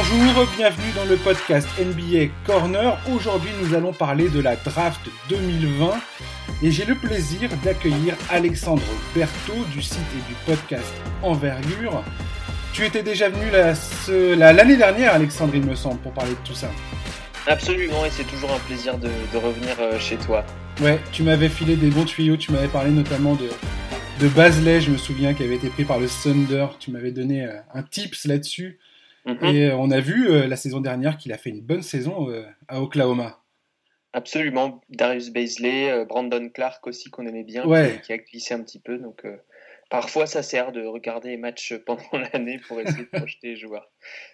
bonjour, bienvenue dans le podcast NBA Corner. Aujourd'hui, nous allons parler de la draft 2020 et j'ai le plaisir d'accueillir Alexandre Berthaud du site et du podcast Envergure. Tu étais déjà venu l'année dernière, Alexandre, il me semble, pour parler de tout ça. Absolument, et c'est toujours un plaisir de, revenir euh, chez toi. Ouais, tu m'avais filé des bons tuyaux, tu m'avais parlé notamment de, de Basley, je me souviens, qui avait été pris par le Thunder. Tu m'avais donné euh, un tips là-dessus. Mhm. Et euh, on a vu la saison dernière qu'il a fait une bonne saison à Oklahoma. Absolument, Darius Baisley, Brandon Clark aussi qu'on aimait bien, qui, a glissé un petit peu. Donc parfois ça sert de regarder les matchs pendant l'année pour essayer de projeter les joueurs.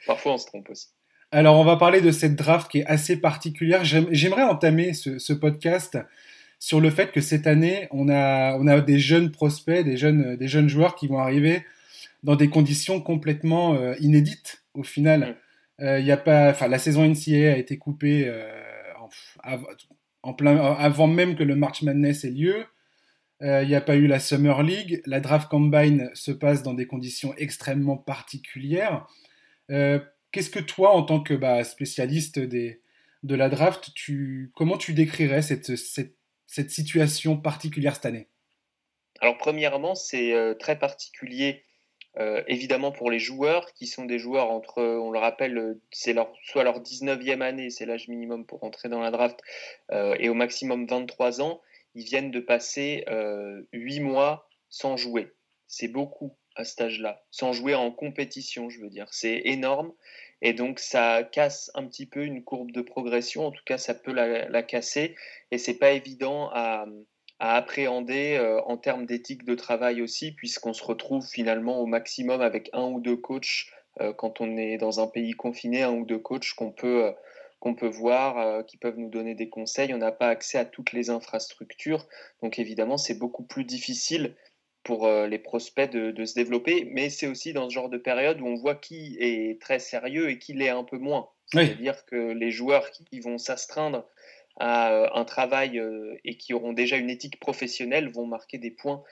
Parfois on se trompe aussi. Alors, on va parler de cette draft qui est assez particulière. J'aimerais entamer ce, podcast sur le fait que cette année, on a, on a des jeunes prospects, des jeunes, des jeunes joueurs qui vont arriver dans des conditions complètement euh, inédites au final. Mm. Euh, a pas, enfin, la saison NCAA a été coupée euh, en, plein, avant même que le March Madness ait lieu. Il n'y a pas eu la Summer League. La draft combine se passe dans des conditions extrêmement particulières. Qu'est-ce que toi, en tant que bah, spécialiste des, de la draft, tu, comment tu décrirais cette, cette, cette situation particulière cette année? Alors, premièrement, c'est euh, très particulier, euh, évidemment, pour les joueurs, qui sont des joueurs entre, on le rappelle, c'est leur, soit leur 19e année, c'est l'âge minimum pour entrer dans la draft, euh, et au maximum 23 ans, ils viennent de passer 8 mois sans jouer. C'est beaucoup à cet âge-là, sans jouer en compétition, je veux dire. C'est énorme. Et donc, ça casse un petit peu une courbe de progression. En tout cas, ça peut la, casser. Et c'est pas évident à, appréhender euh, en termes d'éthique de travail aussi, puisqu'on se retrouve finalement au maximum avec un ou deux coachs euh, quand on est dans un pays confiné, un ou deux coachs qu'on peut, euh, qu'on peut voir, qui peuvent nous donner des conseils. On n'a pas accès à toutes les infrastructures. Donc, évidemment, c'est beaucoup plus difficile pour les prospects de, se développer, mais c'est aussi dans ce genre de période où on voit qui est très sérieux et qui l'est un peu moins. C'est-à-dire que les joueurs qui vont s'astreindre à euh, un travail euh, et qui auront déjà une éthique professionnelle vont marquer des points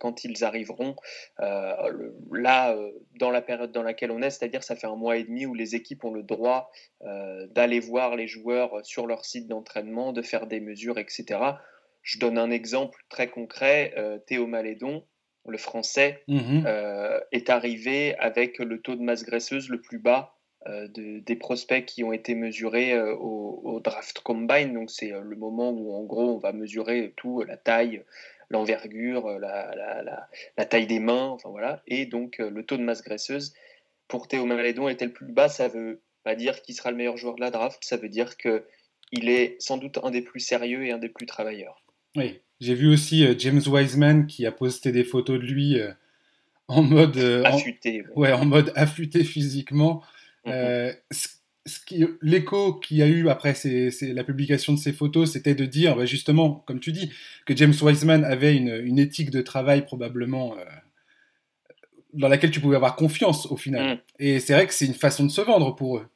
quand ils arriveront là dans la période dans laquelle on est, c'est-à-dire ça fait un mois et demi où les équipes ont le droit d'aller voir les joueurs sur leur site d'entraînement, de faire des mesures, etc. Je donne un exemple très concret. Euh, Théo Malédon, le français, mhm. euh, est arrivé avec le taux de masse graisseuse le plus bas euh, des prospects qui ont été mesurés au, draft combine. Donc c'est le moment où en gros on va mesurer tout, la taille, l'envergure, la, taille des mains, enfin voilà. Et donc le taux de masse graisseuse pour Théo Malédon était le plus bas. Ça veut pas dire qu'il sera le meilleur joueur de la draft, ça veut dire que il est sans doute un des plus sérieux et un des plus travailleurs. Oui, j'ai vu aussi euh, James Wiseman qui a posté des photos de lui euh, en mode euh, affûté. ouais, en mode affûté physiquement. Mm-hmm. L'écho qu'il y a eu après la publication de ces photos, c'était de dire, bah, justement, comme tu dis, que James Wiseman avait une, éthique de travail probablement dans laquelle tu pouvais avoir confiance au final. Mm. Et c'est vrai que c'est une façon de se vendre pour eux.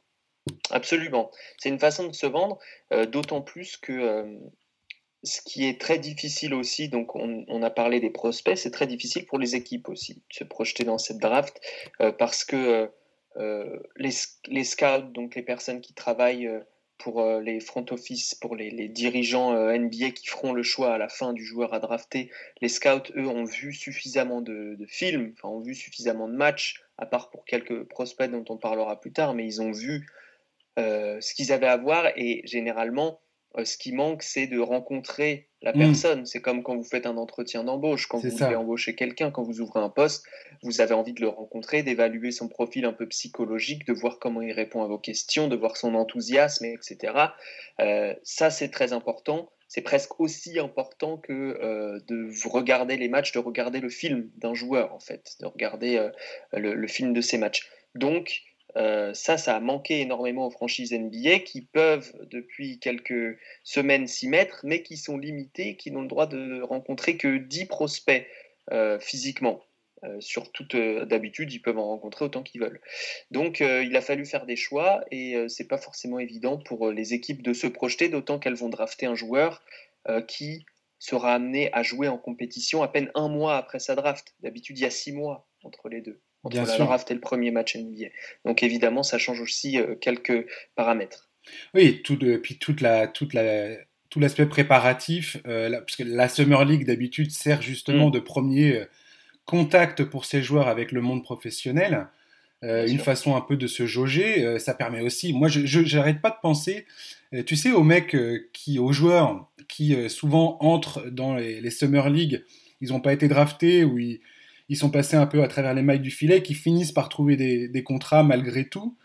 Absolument. C'est une façon de se vendre, d'autant plus que ce qui est très difficile aussi, donc on, a parlé des prospects, c'est très difficile pour les équipes aussi de se projeter dans cette draft euh, parce que euh, euh, les, scouts, donc les personnes qui travaillent pour les front office, pour les, dirigeants NBA qui feront le choix à la fin du joueur à drafter, les scouts, eux, ont vu suffisamment de, films, enfin, ont vu suffisamment de matchs, à part pour quelques prospects dont on parlera plus tard, mais ils ont vu ce qu'ils avaient à voir et généralement, euh, ce qui manque, c'est de rencontrer la mm. personne. C'est comme quand vous faites un entretien d'embauche, quand vous voulez embaucher quelqu'un, quand vous ouvrez un poste, vous avez envie de le rencontrer, d'évaluer son profil un peu psychologique, de voir comment il répond à vos questions, de voir son enthousiasme, etc. Euh, ça, c'est très important. C'est presque aussi important que euh, de regarder les matchs, de regarder le film d'un joueur, en fait, de regarder le, le, film de ces matchs. Donc, euh, ça, ça a manqué énormément aux franchises NBA qui peuvent depuis quelques semaines s'y mettre, mais qui sont limitées, qui n'ont le droit de rencontrer que 10 prospects euh, physiquement. Euh, sur toute d'habitude, ils peuvent en rencontrer autant qu'ils veulent. Donc, il a fallu faire des choix et c'est pas forcément évident pour les équipes de se projeter, d'autant qu'elles vont drafter un joueur qui sera amené à jouer en compétition à peine un mois après sa draft. D'habitude, il y a six mois entre les deux. Entre la draft et le premier match NBA. Donc évidemment, ça change aussi quelques paramètres. Oui, tout puis toute la, toute la, tout l'aspect préparatif, parce que la Summer League d'habitude sert justement mm. de premier contact pour ces joueurs avec le monde professionnel. Euh, une façon un peu de se jauger. Euh, ça permet aussi, moi, je n'arrête pas de penser, euh, tu sais, aux mecs qui, aux joueurs qui souvent entrent dans les, Summer League, ils n'ont pas été draftés ou ils, sont passés un peu à travers les mailles du filet, qui finissent par trouver des, contrats malgré tout.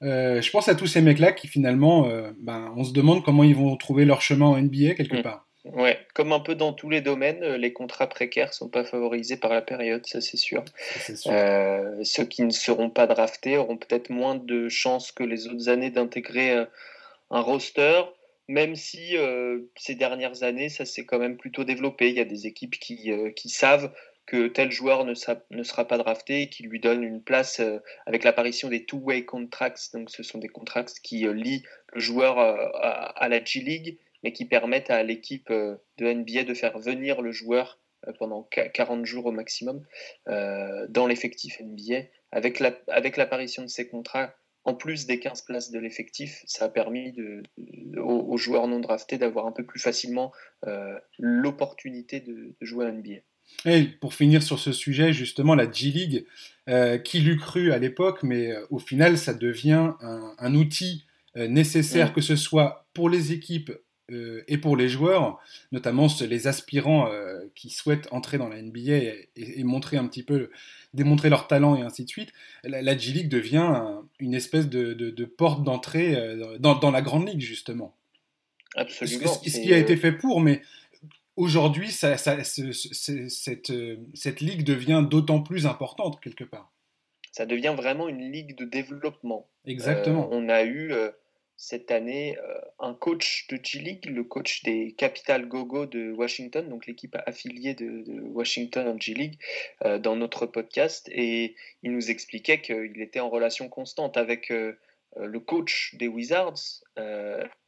je pense à tous ces mecs-là qui finalement, ben, on se demande comment ils vont trouver leur chemin en NBA quelque mm. part. Ouais, comme un peu dans tous les domaines, euh, les contrats précaires sont pas favorisés par la période, ça c'est sûr. Euh, ceux qui ne seront pas draftés auront peut-être moins de chances que les autres années d'intégrer euh, un roster, même si ces dernières années, ça s'est quand même plutôt développé. Il y a des équipes qui, qui savent que tel joueur ne, sera pas drafté et qui lui donnent une place avec l'apparition des two-way contracts. Donc, ce sont des contrats qui lient le joueur à, à, la G-League mais qui permettent à l'équipe euh, de NBA de faire venir le joueur euh, pendant 40 jours au maximum euh, dans l'effectif NBA. Avec l'apparition de ces contrats, en plus des 15 places de l'effectif, ça a permis aux, joueurs non draftés d'avoir un peu plus facilement l'opportunité de, jouer à NBA. Et pour finir sur ce sujet, justement, la G-League, qui l'eût cru à l'époque, mais au final, ça devient un, outil nécessaire, mm. que ce soit pour les équipes euh, et pour les joueurs, notamment les aspirants euh, qui souhaitent entrer dans la NBA et, montrer un petit peu, démontrer leur talent et ainsi de suite, la, G-League devient une espèce de, porte d'entrée euh, dans, la grande ligue, justement. Absolument. Ce, qui a été fait pour, mais aujourd'hui, ça, cette, cette ligue devient d'autant plus importante, quelque part. Ça devient vraiment une ligue de développement. Exactement. on a eu cette année euh, un coach de G-League, le coach des Capital Gogo de Washington, donc l'équipe affiliée de, Washington en G-League, euh, dans notre podcast. Et il nous expliquait qu'il était en relation constante avec euh, le coach des Wizards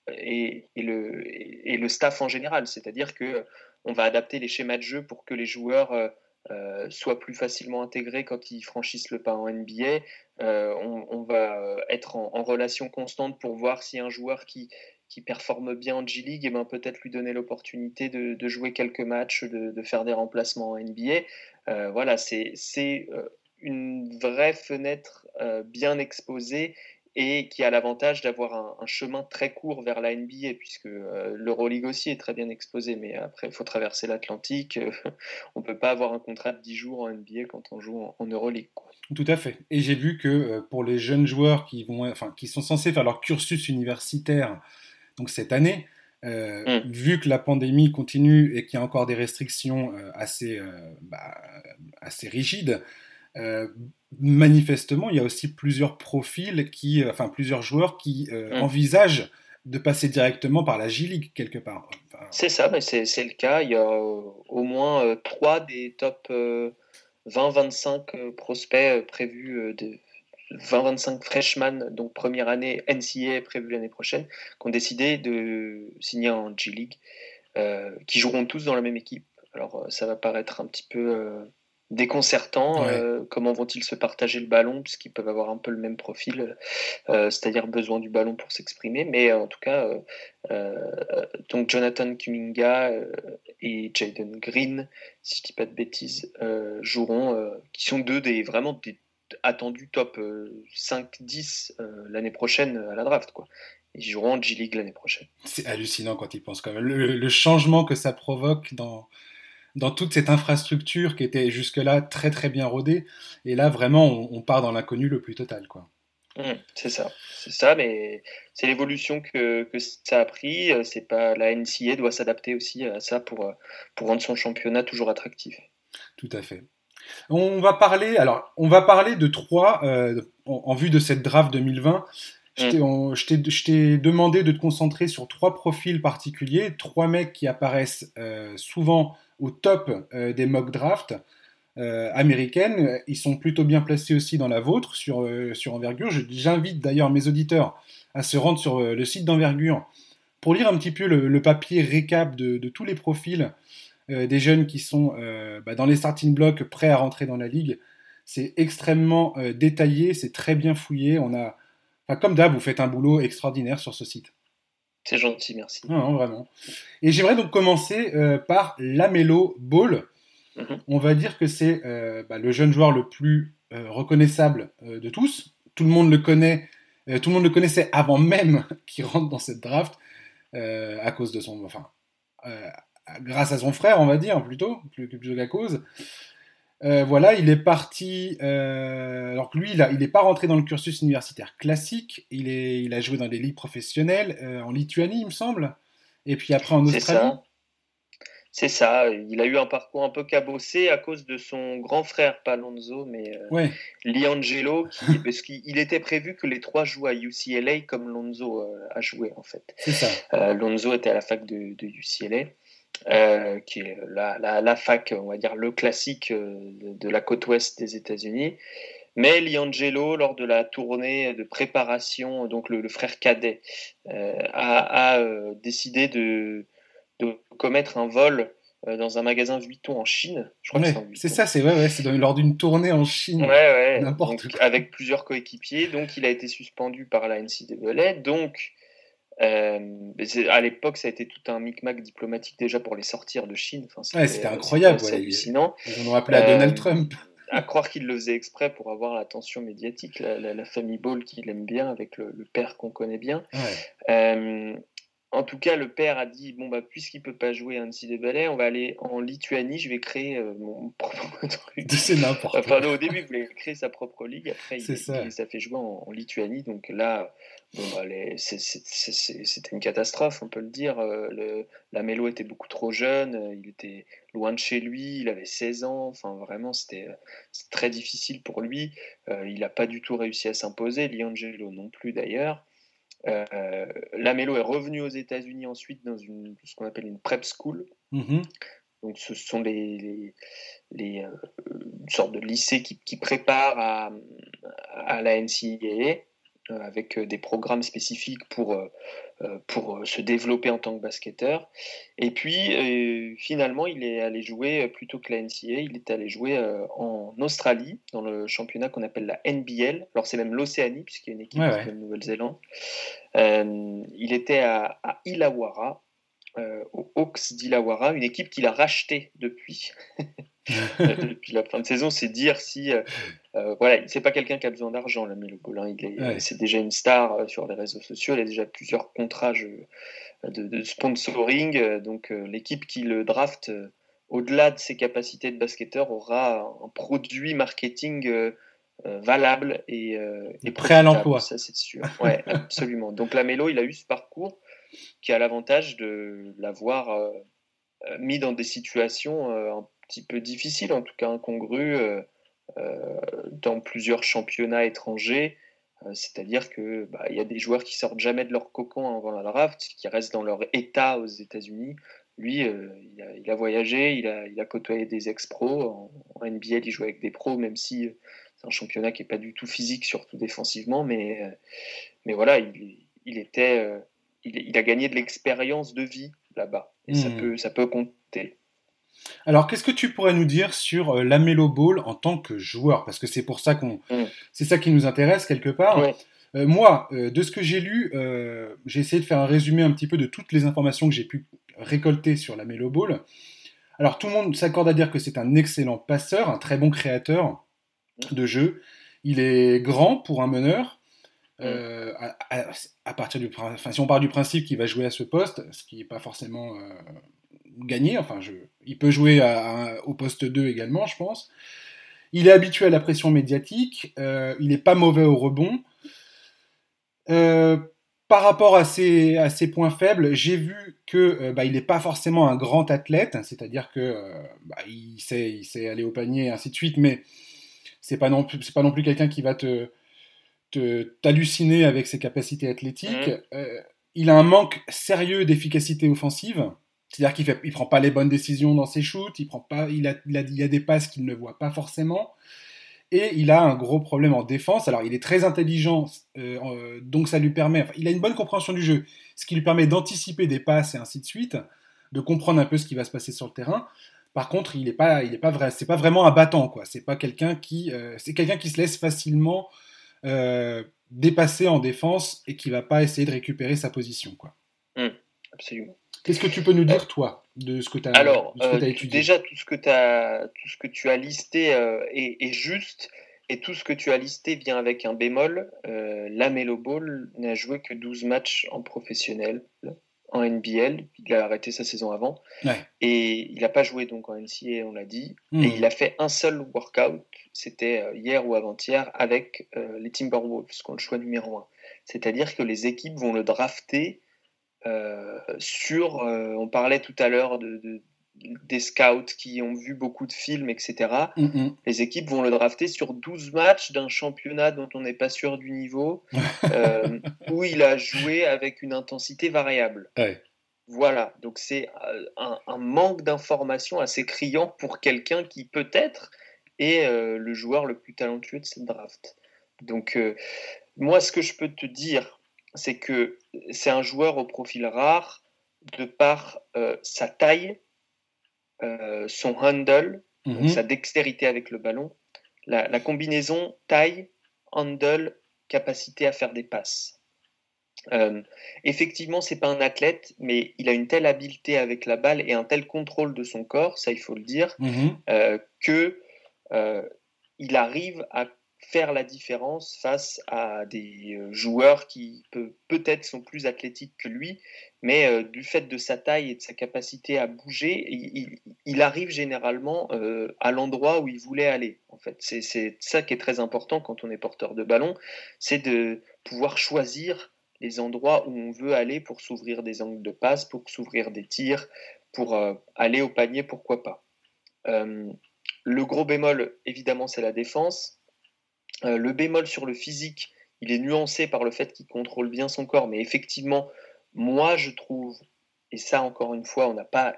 et, le, et, le, staff en général. C'est-à-dire que on va adapter les schémas de jeu pour que les joueurs euh, soit plus facilement intégrés quand ils franchissent le pas en NBA. Euh, on, va être en, relation constante pour voir si un joueur qui, qui performe bien en G-League, et eh ben, peut-être lui donner l'opportunité de, jouer quelques matchs, de, faire des remplacements en NBA. Euh, voilà, c'est une vraie fenêtre bien exposée et qui a l'avantage d'avoir un, chemin très court vers la NBA, puisque euh, l'Euroleague aussi est très bien exposé, mais après, il faut traverser l'Atlantique. on ne peut pas avoir un contrat de 10 jours en NBA quand on joue en, Euroleague. Tout à fait. Et j'ai vu que euh, pour les jeunes joueurs qui, vont, enfin, qui sont censés faire leur cursus universitaire donc cette année, euh, mm. vu que la pandémie continue et qu'il y a encore des restrictions assez, bah, assez rigides, euh, manifestement, il y a aussi plusieurs profils, qui, euh, enfin plusieurs joueurs qui euh, mm. envisagent de passer directement par la G-League quelque part. c'est ça, mais c'est, le cas. Il y a au moins trois des top 20-25 prospects prévus de 20-25 freshmen, donc première année NCA prévue l'année prochaine, qui ont décidé de signer en G-League, qui joueront tous dans la même équipe. Alors ça va paraître un petit peu déconcertant. Euh, comment vont-ils se partager le ballon puisqu'ils peuvent avoir un peu le même profil, euh, c'est-à-dire besoin du ballon pour s'exprimer. Mais en tout cas, euh, donc Jonathan Kuminga et Jaden Green, si je dis pas de bêtises, joueront, qui sont deux des vraiment des attendus top 5-10 l'année prochaine à la draft. Quoi. Ils joueront en G-League l'année prochaine. C'est hallucinant quand ils pensent quand même. le changement que ça provoque dans, dans toute cette infrastructure qui était jusque-là très très bien rodée. Et là, vraiment, on, part dans l'inconnu le plus total. quoi. Mmh, c'est ça, c'est ça, mais c'est l'évolution que, que, ça a pris. C'est pas la NCA doit s'adapter aussi à ça pour, pour rendre son championnat toujours attractif. Tout à fait. On va parler, alors, on va parler de trois euh, en, vue de cette draft 2020. Mmh. Je t'ai demandé de te concentrer sur trois profils particuliers, trois mecs qui apparaissent euh, souvent au top euh, des mock drafts euh, américaines. Ils sont plutôt bien placés aussi dans la vôtre sur, euh, sur Envergure. J'invite d'ailleurs mes auditeurs à se rendre sur le site d'Envergure pour lire un petit peu le, papier récap de, tous les profils des jeunes qui sont bah, dans les starting blocks prêts à rentrer dans la ligue. C'est extrêmement détaillé, c'est très bien fouillé. On a, comme d'hab, vous faites un boulot extraordinaire sur ce site. C'est gentil, merci. Non, vraiment. Et j'aimerais donc commencer par Lamelo Ball. Mhm. On va dire que c'est bah, le jeune joueur le plus reconnaissable de tous. Tout le monde le connaît euh, tout le monde le connaissait avant même qu'il rentre dans cette draft, euh, à cause de son. Enfin, euh, grâce à son frère, on va dire, plutôt, plus, plus qu'à cause. Voilà, il est parti. alors que lui, il n'est pas rentré dans le cursus universitaire classique. Il, est, il a joué dans des ligues professionnelles en Lituanie, il me semble. Et puis après en Australie. C'est ça, il a eu un parcours un peu cabossé à cause de son grand frère, pas Lonzo, mais euh, Liangelo, parce qu'il était prévu que les trois jouent à UCLA comme Lonzo euh, a joué en fait. Ça. Euh, Lonzo était à la fac de, UCLA, qui est la, fac, on va dire le classique de, la côte ouest des États-Unis. Mais Liangelo, lors de la tournée de préparation, donc le, frère cadet, a, décidé de de commettre un vol euh, dans un magasin Vuitton en Chine. c'est ça, c'est ouais, ouais, lors d'une tournée en Chine. n'importe Avec plusieurs coéquipiers, donc il a été suspendu par la NCAA. Donc, euh, à l'époque, ça a été tout un micmac diplomatique déjà pour les sortir de Chine. Enfin, c'était incroyable. C'est hallucinant. Ils ont appelé à Donald euh, Trump. À croire qu'il le faisait exprès pour avoir l'attention médiatique, la, famille Ball qu'il aime bien, avec le, père qu'on connaît bien. En tout cas, le père a dit bon bah puisqu'il peut pas jouer un NCAA, on va aller en Lituanie. Je vais créer euh, mon propre truc. C'est n'importe. Enfin, au début, il voulait créer sa propre ligue. Après, il, ça. il, fait jouer en, Lituanie. Donc là, bon bah, c'était une catastrophe, on peut le dire. Euh, le, la Mélo était beaucoup trop jeune. Euh, il était loin de chez lui. Il avait 16 ans. Enfin, vraiment, c'était très difficile pour lui. il n'a pas du tout réussi à s'imposer. Liangelo non plus d'ailleurs. Euh, Lamelo est revenu aux États-Unis ensuite dans une, ce qu'on appelle une prep school. Mm-hmm. Donc, ce sont les, les, euh, une sorte de lycée qui, qui prépare à, à la NCAA. Euh, avec euh, des programmes spécifiques pour, euh, pour se développer en tant que basketteur. Et puis, finalement, il est allé jouer, plutôt que la NCA, il est allé jouer en Australie, dans le championnat qu'on appelle la NBL. Alors, c'est même l'Océanie, puisqu'il y a une équipe de Nouvelle-Zélande. il était à, à Illawarra, aux Hawks d'Illawarra, une équipe qu'il a rachetée depuis. depuis la fin de saison, c'est dire si euh, voilà, c'est pas quelqu'un qui a besoin d'argent, là, Melo Il c'est déjà une star euh, sur les réseaux sociaux. Il a déjà plusieurs contrats de, sponsoring. Euh, donc, l'équipe qui le draft, au-delà de ses capacités de basketteur, aura un produit marketing valable et, prêt à l'emploi. Ça, c'est sûr. Ouais, absolument. Donc, la Mélo, il a eu ce parcours qui a l'avantage de l'avoir mis dans des situations un petit peu difficiles, en tout cas incongrues euh, dans plusieurs championnats étrangers. Euh, c'est-à-dire que bah, y a des joueurs qui sortent jamais de leur cocon avant la draft, qui restent dans leur état aux États-Unis. Lui, euh, il, a, voyagé, il a, il a côtoyé des ex-pros. En, NBA, il joue avec des pros, même si c'est un championnat qui n'est pas du tout physique, surtout défensivement. Mais, mais voilà, il, il était, il, a gagné de l'expérience de vie là-bas. Et ça, hmm. peut, ça peut compter. Alors, qu'est-ce que tu pourrais nous dire sur euh, la Melo Ball en tant que joueur? Parce que c'est pour ça qu'on, mm. c'est ça qui nous intéresse quelque part. Euh, moi, euh, de ce que j'ai lu, j'ai essayé de faire un résumé un petit peu de toutes les informations que j'ai pu récolter sur la Melo Ball. Alors, tout le monde s'accorde à dire que c'est un excellent passeur, un très bon créateur de jeu. Il est grand pour un meneur. Mm. À, partir du, enfin, si on part du principe qu'il va jouer à ce poste, ce qui n'est pas forcément gagner. Enfin, je, il peut jouer au poste 2 également, je pense. Il est habitué à la pression médiatique. Euh, il n'est pas mauvais au rebond. Euh, par rapport à ses, à ses points faibles, j'ai vu que euh, bah, il n'est pas forcément un grand athlète, c'est-à-dire que bah, il, sait, il sait aller au panier et ainsi de suite, mais c'est pas non plus, c'est pas non plus quelqu'un qui va te t'halluciner avec ses capacités athlétiques. Mmh. il a un manque sérieux d'efficacité offensive. C'est-à-dire qu'il ne prend pas les bonnes décisions dans ses shoots, il, prend pas, il, a, il, a, a des passes qu'il ne voit pas forcément. Et il a un gros problème en défense. Alors, il est très intelligent, euh, donc ça lui permet. il a une bonne compréhension du jeu, ce qui lui permet d'anticiper des passes et ainsi de suite, de comprendre un peu ce qui va se passer sur le terrain. Par contre, il n'est pas, il est pas vrai, c'est pas vraiment un battant, quoi. C'est pas quelqu'un qui, euh, c'est quelqu'un qui se laisse facilement euh, dépasser en défense et qui va pas essayer de récupérer sa position, quoi. Mmh, absolument. Qu'est-ce que tu peux nous dire, toi, de ce que tu as, Alors, étudié? Déjà, tout ce que, as, tout ce que tu as listé est, est, juste. Et tout ce que tu as listé vient avec un bémol. Euh, la Melo Ball n'a joué que 12 matchs en professionnel, en NBL. Il a arrêté sa saison avant. Et il n'a pas joué donc en NCA, on l'a dit. Hmm. Et il a fait un seul workout, c'était euh, hier ou avant-hier, avec euh, les Timberwolves, qui ont le choix numéro 1. C'est-à-dire que les équipes vont le drafter sur. on parlait tout à l'heure de, des scouts qui ont vu beaucoup de films, etc. Mm, mm. Les équipes vont le drafter sur 12 matchs d'un championnat dont on n'est pas sûr du niveau, euh, où il a joué avec une intensité variable. Voilà, donc c'est euh, un, manque d'information assez criant pour quelqu'un qui peut-être est euh, le joueur le plus talentueux de cette draft. Donc moi, ce que je peux te dire, c'est que c'est un joueur au profil rare de par sa taille, euh, son handle, mhm. sa dextérité avec le ballon, la, combinaison taille, handle, capacité à faire des passes. Euh, effectivement, c'est pas un athlète, mais il a une telle habileté avec la balle et un tel contrôle de son corps, ça il faut le dire, euh, que euh, il arrive à faire la différence face à des euh, joueurs qui peut-être sont plus athlétiques que lui, mais euh, du fait de sa taille et de sa capacité à bouger, il, arrive généralement euh, à l'endroit où il voulait aller. En fait, c'est ça qui est très important quand on est porteur de ballon, c'est de pouvoir choisir les endroits où on veut aller pour s'ouvrir des angles de passe, pour s'ouvrir des tirs, pour aller au panier, pourquoi pas. le gros bémol, évidemment, c'est la défense euh, le bémol sur le physique, il est nuancé par le fait qu'il contrôle bien son corps, mais effectivement, moi je trouve, et ça encore une fois, on n'a pas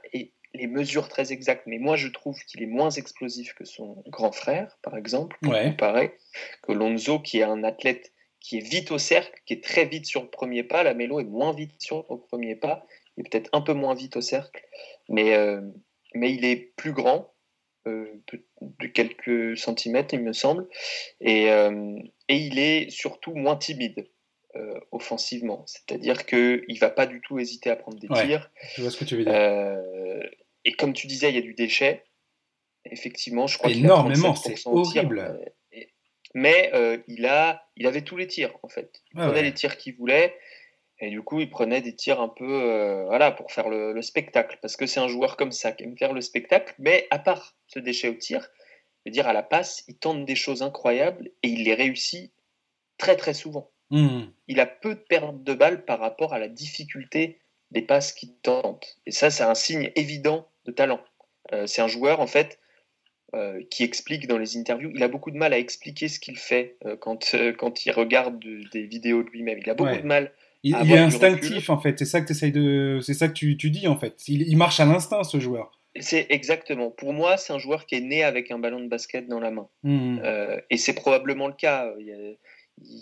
les mesures très exactes, mais moi je trouve qu'il est moins explosif que son grand frère, par exemple, pour comparer, que Lonzo, qui est un athlète qui est vite au cercle, qui est très vite sur le premier pas, la Mélo est moins vite sur le premier pas, il est peut-être un peu moins vite au cercle, mais, euh, mais il est plus grand, de, quelques centimètres, il me semble. Et, euh, et il est surtout moins timide euh, offensivement. C'est-à-dire qu'il ne va pas du tout hésiter à prendre des tirs. Je vois ce que tu veux dire. et comme tu disais, il y a du déchet. Effectivement, je crois Énormément, c'est horrible. mais il, a, il avait tous les tirs, en fait. Il prenait les tirs qu'il voulait. Et du coup, il prenait des tirs un peu euh, voilà, pour faire le, spectacle. Parce que c'est un joueur comme ça qui aime faire le spectacle. Mais à part ce déchet au tir, je veux dire, à la passe, il tente des choses incroyables et il les réussit très très souvent. Mmh. Il a peu de pertes de balles par rapport à la difficulté des passes qu'il tente. Et ça, c'est un signe évident de talent. Euh, c'est un joueur, en fait, euh, qui explique dans les interviews. Il a beaucoup de mal à expliquer ce qu'il fait quand, quand il regarde des vidéos de lui-même. Il a beaucoup de mal il, est instinctif en fait, c'est ça que, de... c'est ça que tu, tu, dis en fait. Il, marche à l'instinct ce joueur. C'est exactement. Pour moi, c'est un joueur qui est né avec un ballon de basket dans la main. Hmm. Euh, et c'est probablement le cas.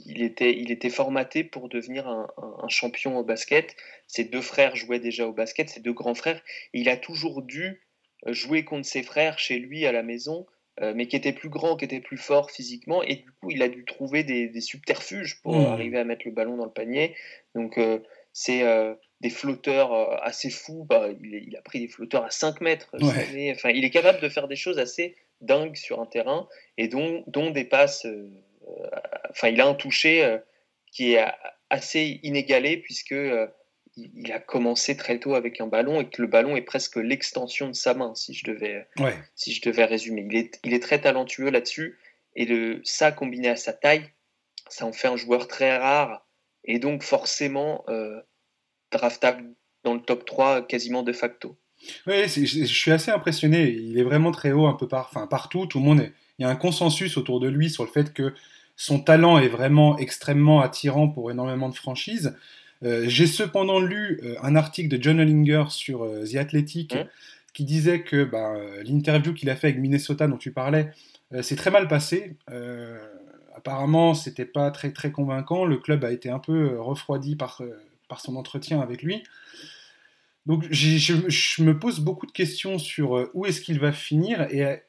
Il, était, il était formaté pour devenir un, un, champion au basket. Ses deux frères jouaient déjà au basket, ses deux grands frères. il a toujours dû jouer contre ses frères chez lui à la maison euh, mais qui était plus grand, qui était plus fort physiquement, et du coup, il a dû trouver des, subterfuges pour hmm. arriver à mettre le ballon dans le panier. Donc, euh, c'est euh, des flotteurs assez fous. Bah, il, a pris des flotteurs à 5 mètres. Enfin, il est capable de faire des choses assez dingues sur un terrain, et dont, dont des passes. enfin, il a un toucher qui est assez inégalé, puisque il a commencé très tôt avec un ballon et que le ballon est presque l'extension de sa main, si je devais, si je devais résumer. Il est, il est très talentueux là-dessus et le, ça combiné à sa taille, ça en fait un joueur très rare et donc forcément euh, draftable dans le top 3 quasiment de facto. Oui, je, suis assez impressionné. Il est vraiment très haut un peu par, enfin, partout. Tout le monde est, il y a un consensus autour de lui sur le fait que son talent est vraiment extrêmement attirant pour énormément de franchises. Euh, j'ai cependant lu euh, un article de John Hollinger sur euh, The Athletic mmh. qui disait que bah, l'interview qu'il a fait avec Minnesota dont tu parlais s'est très mal passé. apparemment, c'était pas très très convaincant. Le club a été un peu refroidi par, par son entretien avec lui. Donc je, je, me pose beaucoup de questions sur où est-ce qu'il va finir. Et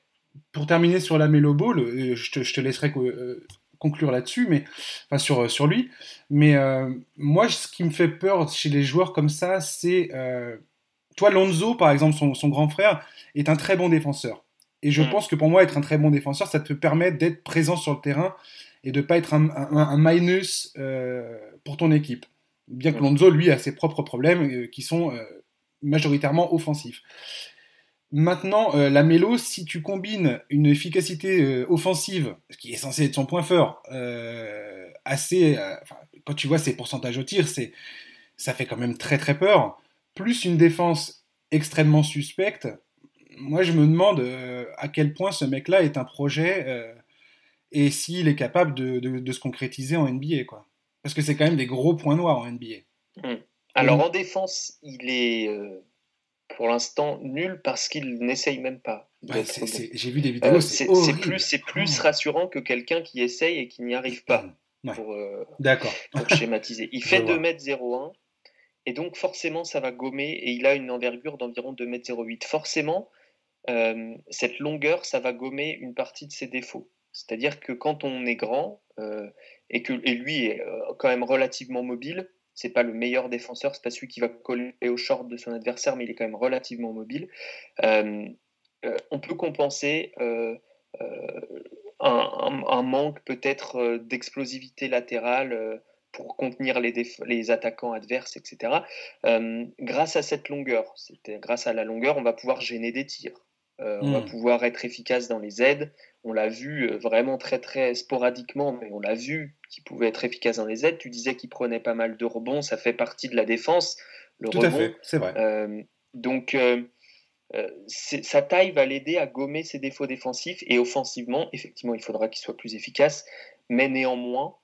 pour terminer sur la Melo Ball, je te, je te laisserai conclure là-dessus, mais enfin sur, sur lui. Mais moi, ce qui me fait peur chez les joueurs comme ça, c'est toi, Lonzo, par exemple, son, son, grand frère, est un très bon défenseur. Et je mm. pense que pour moi, être un très bon défenseur, ça te permet d'être présent sur le terrain et de pas être un, minus euh, pour ton équipe. Bien que. Lonzo, lui, a ses propres problèmes euh, qui sont euh, majoritairement offensifs. Maintenant, la mélo, si tu combines une efficacité offensive, ce qui est censé être son point fort, assez, quand tu vois ses pourcentages au tir, c'est, ça fait quand même très très peur, plus une défense extrêmement suspecte, moi, je me demande euh, à quel point ce mec-là est un projet euh, et s'il est capable de, se concrétiser en NBA. Quoi. Parce que c'est quand même des gros points noirs en NBA. Hmm. Alors, en défense, il est euh, pour l'instant nul parce qu'il n'essaye même pas. J'ai vu des vidéos, c'est plus, plus oh. rassurant que quelqu'un qui essaye et qui n'y arrive pas. Pour, pour, schématiser. Il fait 2m01 et donc forcément ça va gommer et il a une envergure d'environ 2m08. Forcément, euh, cette longueur, ça va gommer une partie de ses défauts. C'est-à-dire que quand on est grand euh, et que et lui est euh, quand même relativement mobile, c'est pas le meilleur défenseur, c'est pas celui qui va coller au short de son adversaire, mais il est quand même relativement mobile. on peut compenser un, manque peut-être d'explosivité latérale pour contenir les, les, attaquants adverses, etc. grâce à cette longueur, grâce à la longueur, on va pouvoir gêner des tirs. Euh, on va hmm. pouvoir être efficace dans les aides. On l'a vu euh, vraiment très très sporadiquement, mais on l'a vu qu'il pouvait être efficace dans les aides. Tu disais qu'il prenait pas mal de rebonds, ça fait partie de la défense. Le Tout à fait, c'est vrai. Euh, donc sa taille va l'aider à gommer ses défauts défensifs et offensivement, effectivement, il faudra qu'il soit plus efficace, mais néanmoins,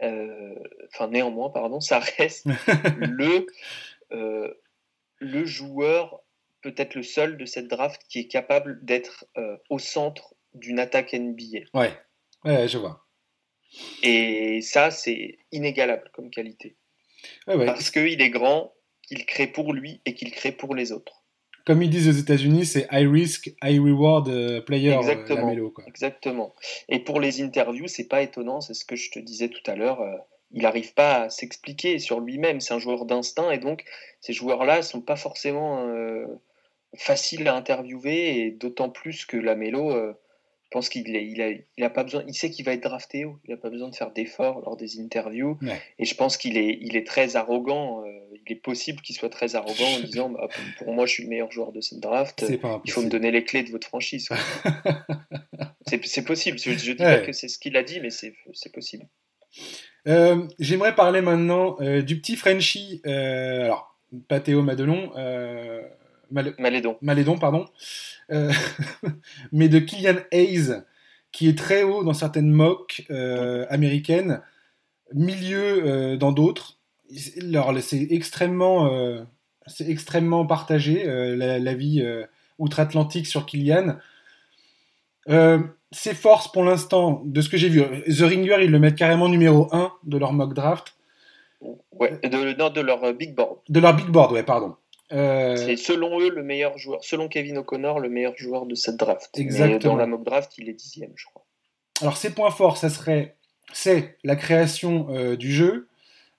enfin néanmoins, pardon, ça reste le le joueur peut-être le seul de cette draft qui est capable d'être euh, au centre d'une attaque NBA. Ouais. ouais, je vois. Et ça, c'est inégalable comme qualité. Ouais, Parce qu'il est grand, qu'il crée pour lui et qu'il crée pour les autres. Comme ils disent aux États-Unis, c'est high risk, high reward euh, player. Euh, exactement. quoi. Exactement. Et pour les interviews, c'est pas étonnant, c'est ce que je te disais tout à l'heure. il n'arrive pas à s'expliquer sur lui-même. C'est un joueur d'instinct et donc ces joueurs-là sont pas forcément facile à interviewer et d'autant plus que la Mélo, euh, je pense qu'il il a, il a pas besoin, il sait qu'il va être drafté haut, il n'a pas besoin de faire d'efforts lors des interviews et je pense qu'il est, il est très arrogant. Euh, il est possible qu'il soit très arrogant en disant bah, pour, moi je suis le meilleur joueur de cette draft, il faut me donner les clés de votre franchise. c'est possible, je, ne dis pas que c'est ce qu'il a dit, mais c'est possible. Euh, j'aimerais parler maintenant du petit Frenchie, alors pas Théo Madelon, Malédon. Malédon, pardon. Euh, mais de Killian Hayes, qui est très haut dans certaines mocks euh, américaines, milieu euh, dans d'autres. C'est extrêmement, c'est extrêmement partagé, la, vie outre-Atlantique sur Killian. ses forces pour l'instant, de ce que j'ai vu, The Ringer, ils le mettent carrément numéro 1 de leur mock draft. Ouais, de, de leur big board. De leur big board, ouais, pardon. Euh, c'est selon eux le meilleur joueur, selon Kevin O'Connor, le meilleur joueur de cette draft. Exactement. dans la mock draft, il est dixième, je crois. Alors ses points forts, ça serait, c'est la création euh, du jeu,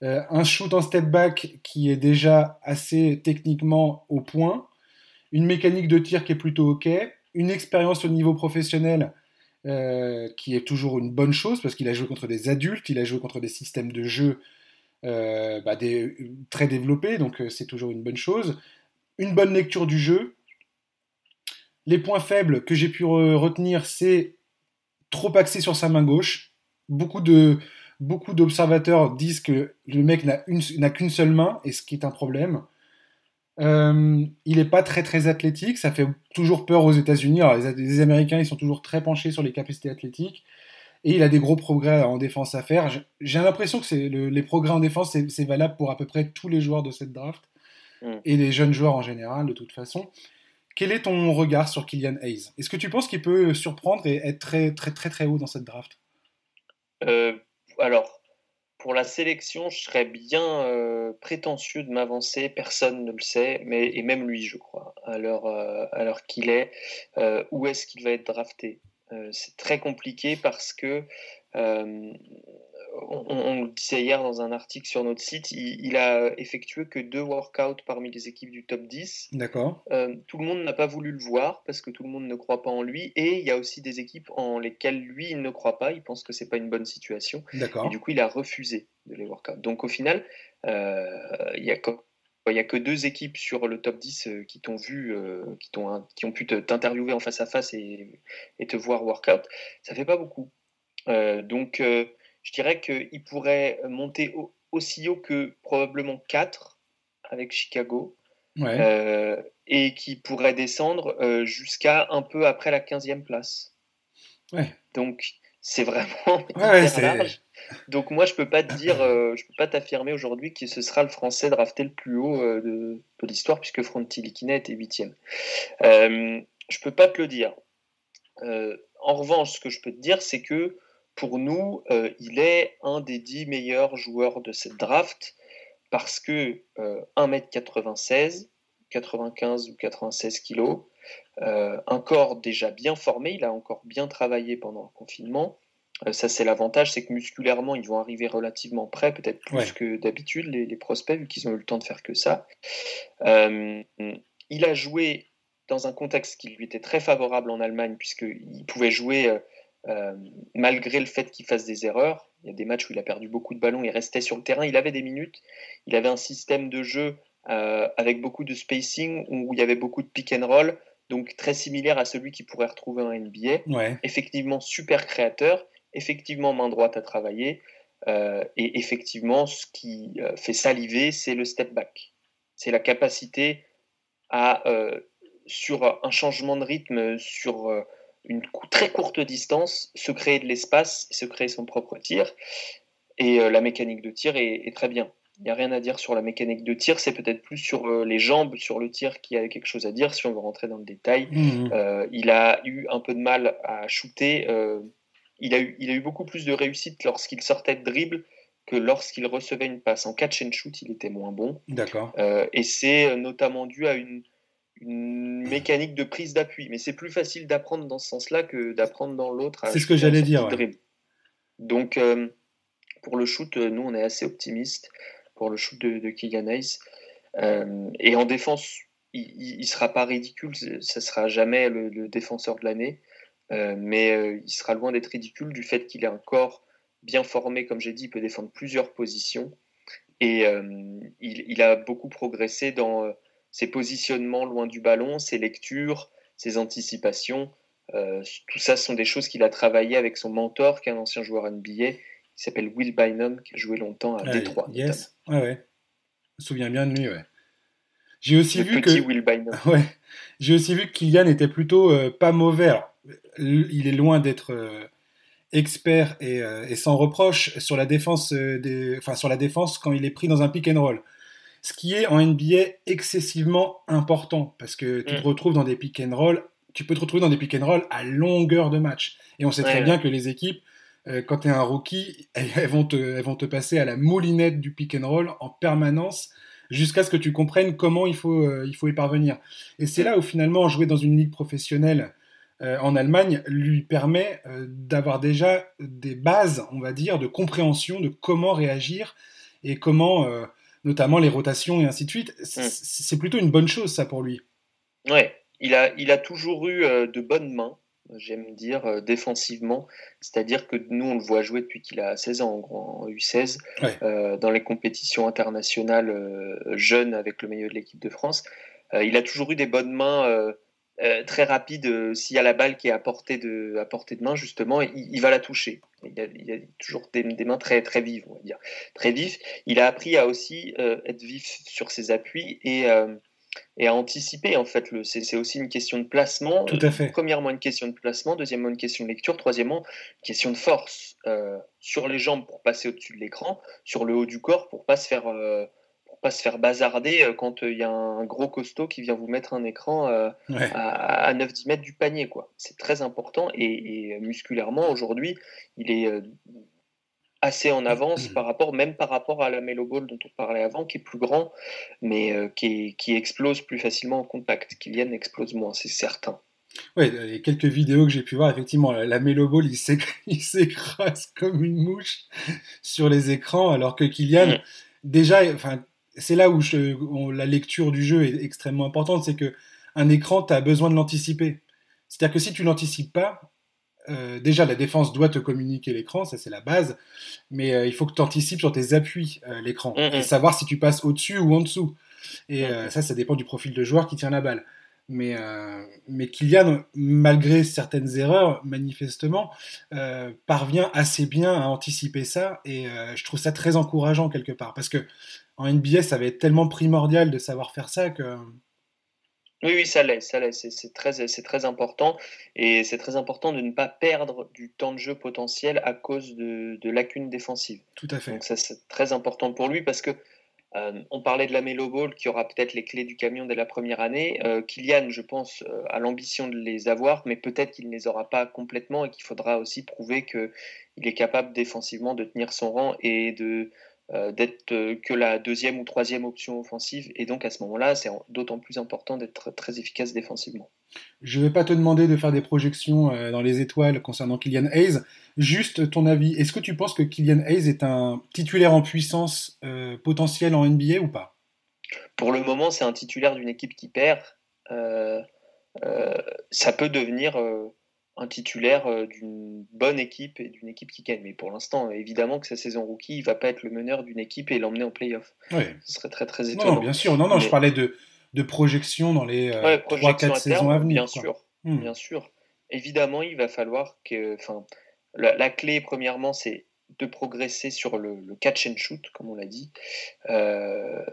euh, un shoot en step back qui est déjà assez techniquement au point, une mécanique de tir qui est plutôt ok, une expérience au niveau professionnel qui est toujours une bonne chose parce qu'il a joué contre des adultes, il a joué contre des systèmes de jeu euh, bah, très développé, donc euh, c'est toujours une bonne chose. Une bonne lecture du jeu. Les points faibles que j'ai pu retenir, c'est trop axé sur sa main gauche. Beaucoup de beaucoup d'observateurs disent que le mec n'a qu'une seule main, et ce qui est un problème. Euh, il n'est pas très très athlétique, ça fait toujours peur aux États-Unis. Les, les, Américains, ils sont toujours très penchés sur les capacités athlétiques. Et il a des gros progrès en défense à faire. J'ai l'impression que les progrès en défense, c'est valable pour à peu près tous les joueurs de cette draft mm. et les jeunes joueurs en général, de toute façon. Quel est ton regard sur Kylian Hayes? Est-ce que tu penses qu'il peut surprendre et être très très très très haut dans cette draft? Euh, Alors, pour la sélection, je serais bien prétentieux de m'avancer. Personne ne le sait, mais et même lui, je crois, à l'heure qu'il est. où est-ce qu'il va être drafté? C'est très compliqué parce que on, le disait hier dans un article sur notre site, il, a effectué que deux workouts parmi les équipes du top 10. D'accord. Euh, tout le monde n'a pas voulu le voir parce que tout le monde ne croit pas en lui. Et il y a aussi des équipes en lesquelles lui, il ne croit pas. Il pense que c'est pas une bonne situation. D'accord. Et du coup, il a refusé de les workouts. Donc au final, euh, il y a il n'y a que deux équipes sur le top 10 euh, qui t'ont vu, qui, qui ont pu t'interviewer en face à face et, te voir workout. Ça fait pas beaucoup. donc, je dirais qu'il pourrait monter aussi haut que probablement 4 avec Chicago. Euh, et qui pourrait descendre euh, jusqu'à un peu après la 15e place. Donc c'est vraiment large. Donc moi je peux pas te dire, euh, je peux pas t'affirmer aujourd'hui que ce sera le Français drafté le plus haut de, l'histoire puisque Fronti Likina était 8e. je peux pas te le dire. en revanche, ce que je peux te dire, c'est que pour nous, euh, il est un des dix meilleurs joueurs de cette draft parce que 1m96, euh, 95 ou 96 kg, euh, un corps déjà bien formé, il a encore bien travaillé pendant le confinement. Ça, c'est l'avantage, c'est que musculairement, ils vont arriver relativement près, peut-être plus que d'habitude, les, les, prospects, vu qu'ils ont eu le temps de faire que ça. il a joué dans un contexte qui lui était très favorable en Allemagne, puisqu'il pouvait jouer euh, malgré le fait qu'il fasse des erreurs. Il y a des matchs où il a perdu beaucoup de ballons, il restait sur le terrain, il avait des minutes, il avait un système de jeu euh, avec beaucoup de spacing où il y avait beaucoup de pick and roll, donc très similaire à celui qui pourrait retrouver un NBA. Effectivement, super créateur, effectivement main droite à travailler, euh, et effectivement, ce qui fait saliver, c'est le step back. C'est la capacité à, sur un changement de rythme, sur une très courte distance, se créer de l'espace, se créer son propre tir. Et euh, la mécanique de tir est, très bien. Il n'y a rien à dire sur la mécanique de tir, c'est peut-être plus sur euh, les jambes, sur le tir qu'il y a quelque chose à dire si on veut rentrer dans le détail. Mmh. Euh, il a eu un peu de mal à shooter. Il, a eu, il a eu beaucoup plus de réussite lorsqu'il sortait de dribble que lorsqu'il recevait une passe. En catch and shoot, il était moins bon. D'accord. et c'est notamment dû à une, une mécanique de prise d'appui. Mais c'est plus facile d'apprendre dans ce sens-là que d'apprendre dans l'autre. C'est ce que j'allais dire. Donc, euh, pour le shoot, nous, on est assez optimiste pour le shoot de, de Keegan Hayes. Euh, et en défense, il ne sera pas ridicule, ça sera jamais le, défenseur de l'année, euh, mais il sera loin d'être ridicule du fait qu'il ait un corps bien formé, comme j'ai dit, il peut défendre plusieurs positions. Et il, il, a beaucoup progressé dans ses positionnements loin du ballon, ses lectures, ses anticipations. Euh, tout ça, sont des choses qu'il a travaillé avec son mentor, qui est un ancien joueur NBA, qui s'appelle Will Bynum, qui a joué longtemps à Détroit. Yes, ouais, ouais. Je me souviens bien de lui, ouais. J'ai aussi vu que Will Bynum. Ouais. J'ai aussi vu que Kylian était plutôt euh, pas mauvais. Il est loin d'être euh, expert et, et, sans reproche sur la défense des, enfin sur la défense quand il est pris dans un pick and roll ce qui est en NBA excessivement important parce que tu te mm. retrouves dans des pick and roll, tu peux te retrouver dans des pick and roll à longueur de match. Et on sait très bien que les équipes, euh, quand tu es un rookie, elles, vont te, elles vont te passer à la moulinette du pick and roll en permanence jusqu'à ce que tu comprennes comment il faut, euh, il faut y parvenir. Et c'est là où finalement jouer dans une ligue professionnelle euh, en Allemagne lui permet d'avoir déjà des bases, on va dire, de compréhension de comment réagir et comment notamment les rotations et ainsi de suite. Mm. C'est plutôt une bonne chose, ça, pour lui. Ouais, il a, il a toujours eu euh, de bonnes mains, j'aime dire, euh, défensivement. C'est-à-dire que nous, on le voit jouer depuis qu'il a 16 ans, en, U16, euh, dans les compétitions internationales jeunes avec le milieu de l'équipe de France. il a toujours eu des bonnes mains euh, très rapide, euh, s'il y a la balle qui est à portée de, à portée de main, justement, il, va la toucher. Il a, toujours des, mains très, très vives, on va dire. Très vives. Il a appris à aussi euh, être vif sur ses appuis et, et à anticiper, en fait. C'est aussi une question de placement. Tout à fait. Premièrement, une question de placement. Deuxièmement, une question de lecture. Troisièmement, une question de force. sur les jambes pour passer au-dessus de l'écran. Sur le haut du corps pour pas se faire pas se faire bazarder euh, quand euh, il y a un gros costaud qui vient vous mettre un écran euh, à, 9-10 mètres du panier. quoi. C'est très important et, musculairement, aujourd'hui, il est assez en avance par rapport, même par rapport à la Melo Ball dont on parlait avant, qui est plus grand, mais euh, qui, qui, explose plus facilement en contact. Kylian explose moins, c'est certain. Oui, les quelques vidéos que j'ai pu voir, effectivement, la Melo Ball, il s'écrase comme une mouche sur les écrans, alors que Kylian, mm. déjà, enfin, c'est là où je, la lecture du jeu est extrêmement importante, c'est que un écran, tu as besoin de l'anticiper. C'est-à-dire que si tu l'anticipes pas, euh, déjà la défense doit te communiquer l'écran, ça c'est la base, mais euh, il faut que tu anticipes sur tes appuis euh, l'écran mm-hmm. et savoir si tu passes au-dessus ou en dessous. Et mm-hmm. ça, ça dépend du profil de joueur qui tient la balle. Mais, mais Kylian, malgré certaines erreurs, manifestement, parvient assez bien à anticiper ça et je trouve ça très encourageant quelque part parce que en NBA, ça va être tellement primordial de savoir faire ça que oui, oui, ça l'est, ça l'est. C'est très, très important. Et c'est très important de ne pas perdre du temps de jeu potentiel à cause de, lacunes défensives. Tout à fait. Donc ça, c'est très important pour lui parce que euh, on parlait de la Melo Ball qui aura peut-être les clés du camion dès la première année. Euh, Kylian, je pense, euh, a l'ambition de les avoir, mais peut-être qu'il ne les aura pas complètement et qu'il faudra aussi prouver qu'il est capable défensivement de tenir son rang et de d'être euh, que la deuxième ou troisième option offensive. Et donc à ce moment-là, c'est d'autant plus important d'être très efficace défensivement. Je ne vais pas te demander de faire des projections euh, dans les étoiles concernant Kylian Hayes. Juste ton avis, est-ce que tu penses que Kylian Hayes est un titulaire en puissance potentiel en NBA ou pas? Pour le moment, c'est un titulaire d'une équipe qui perd. ça peut devenir un titulaire euh, d'une bonne équipe et d'une équipe qui gagne. Mais pour l'instant, évidemment que sa saison rookie, il va pas être le meneur d'une équipe et l'emmener en playoff. Oui. Ce serait très très étonnant. Non, bien sûr. Non, non, je parlais de, de projection dans les euh, 3-4 saisons à venir. Bien sûr, hmm. bien sûr. Évidemment, il va falloir que... Enfin, la, clé, premièrement, c'est de progresser sur le, catch and shoot, comme on l'a dit, euh,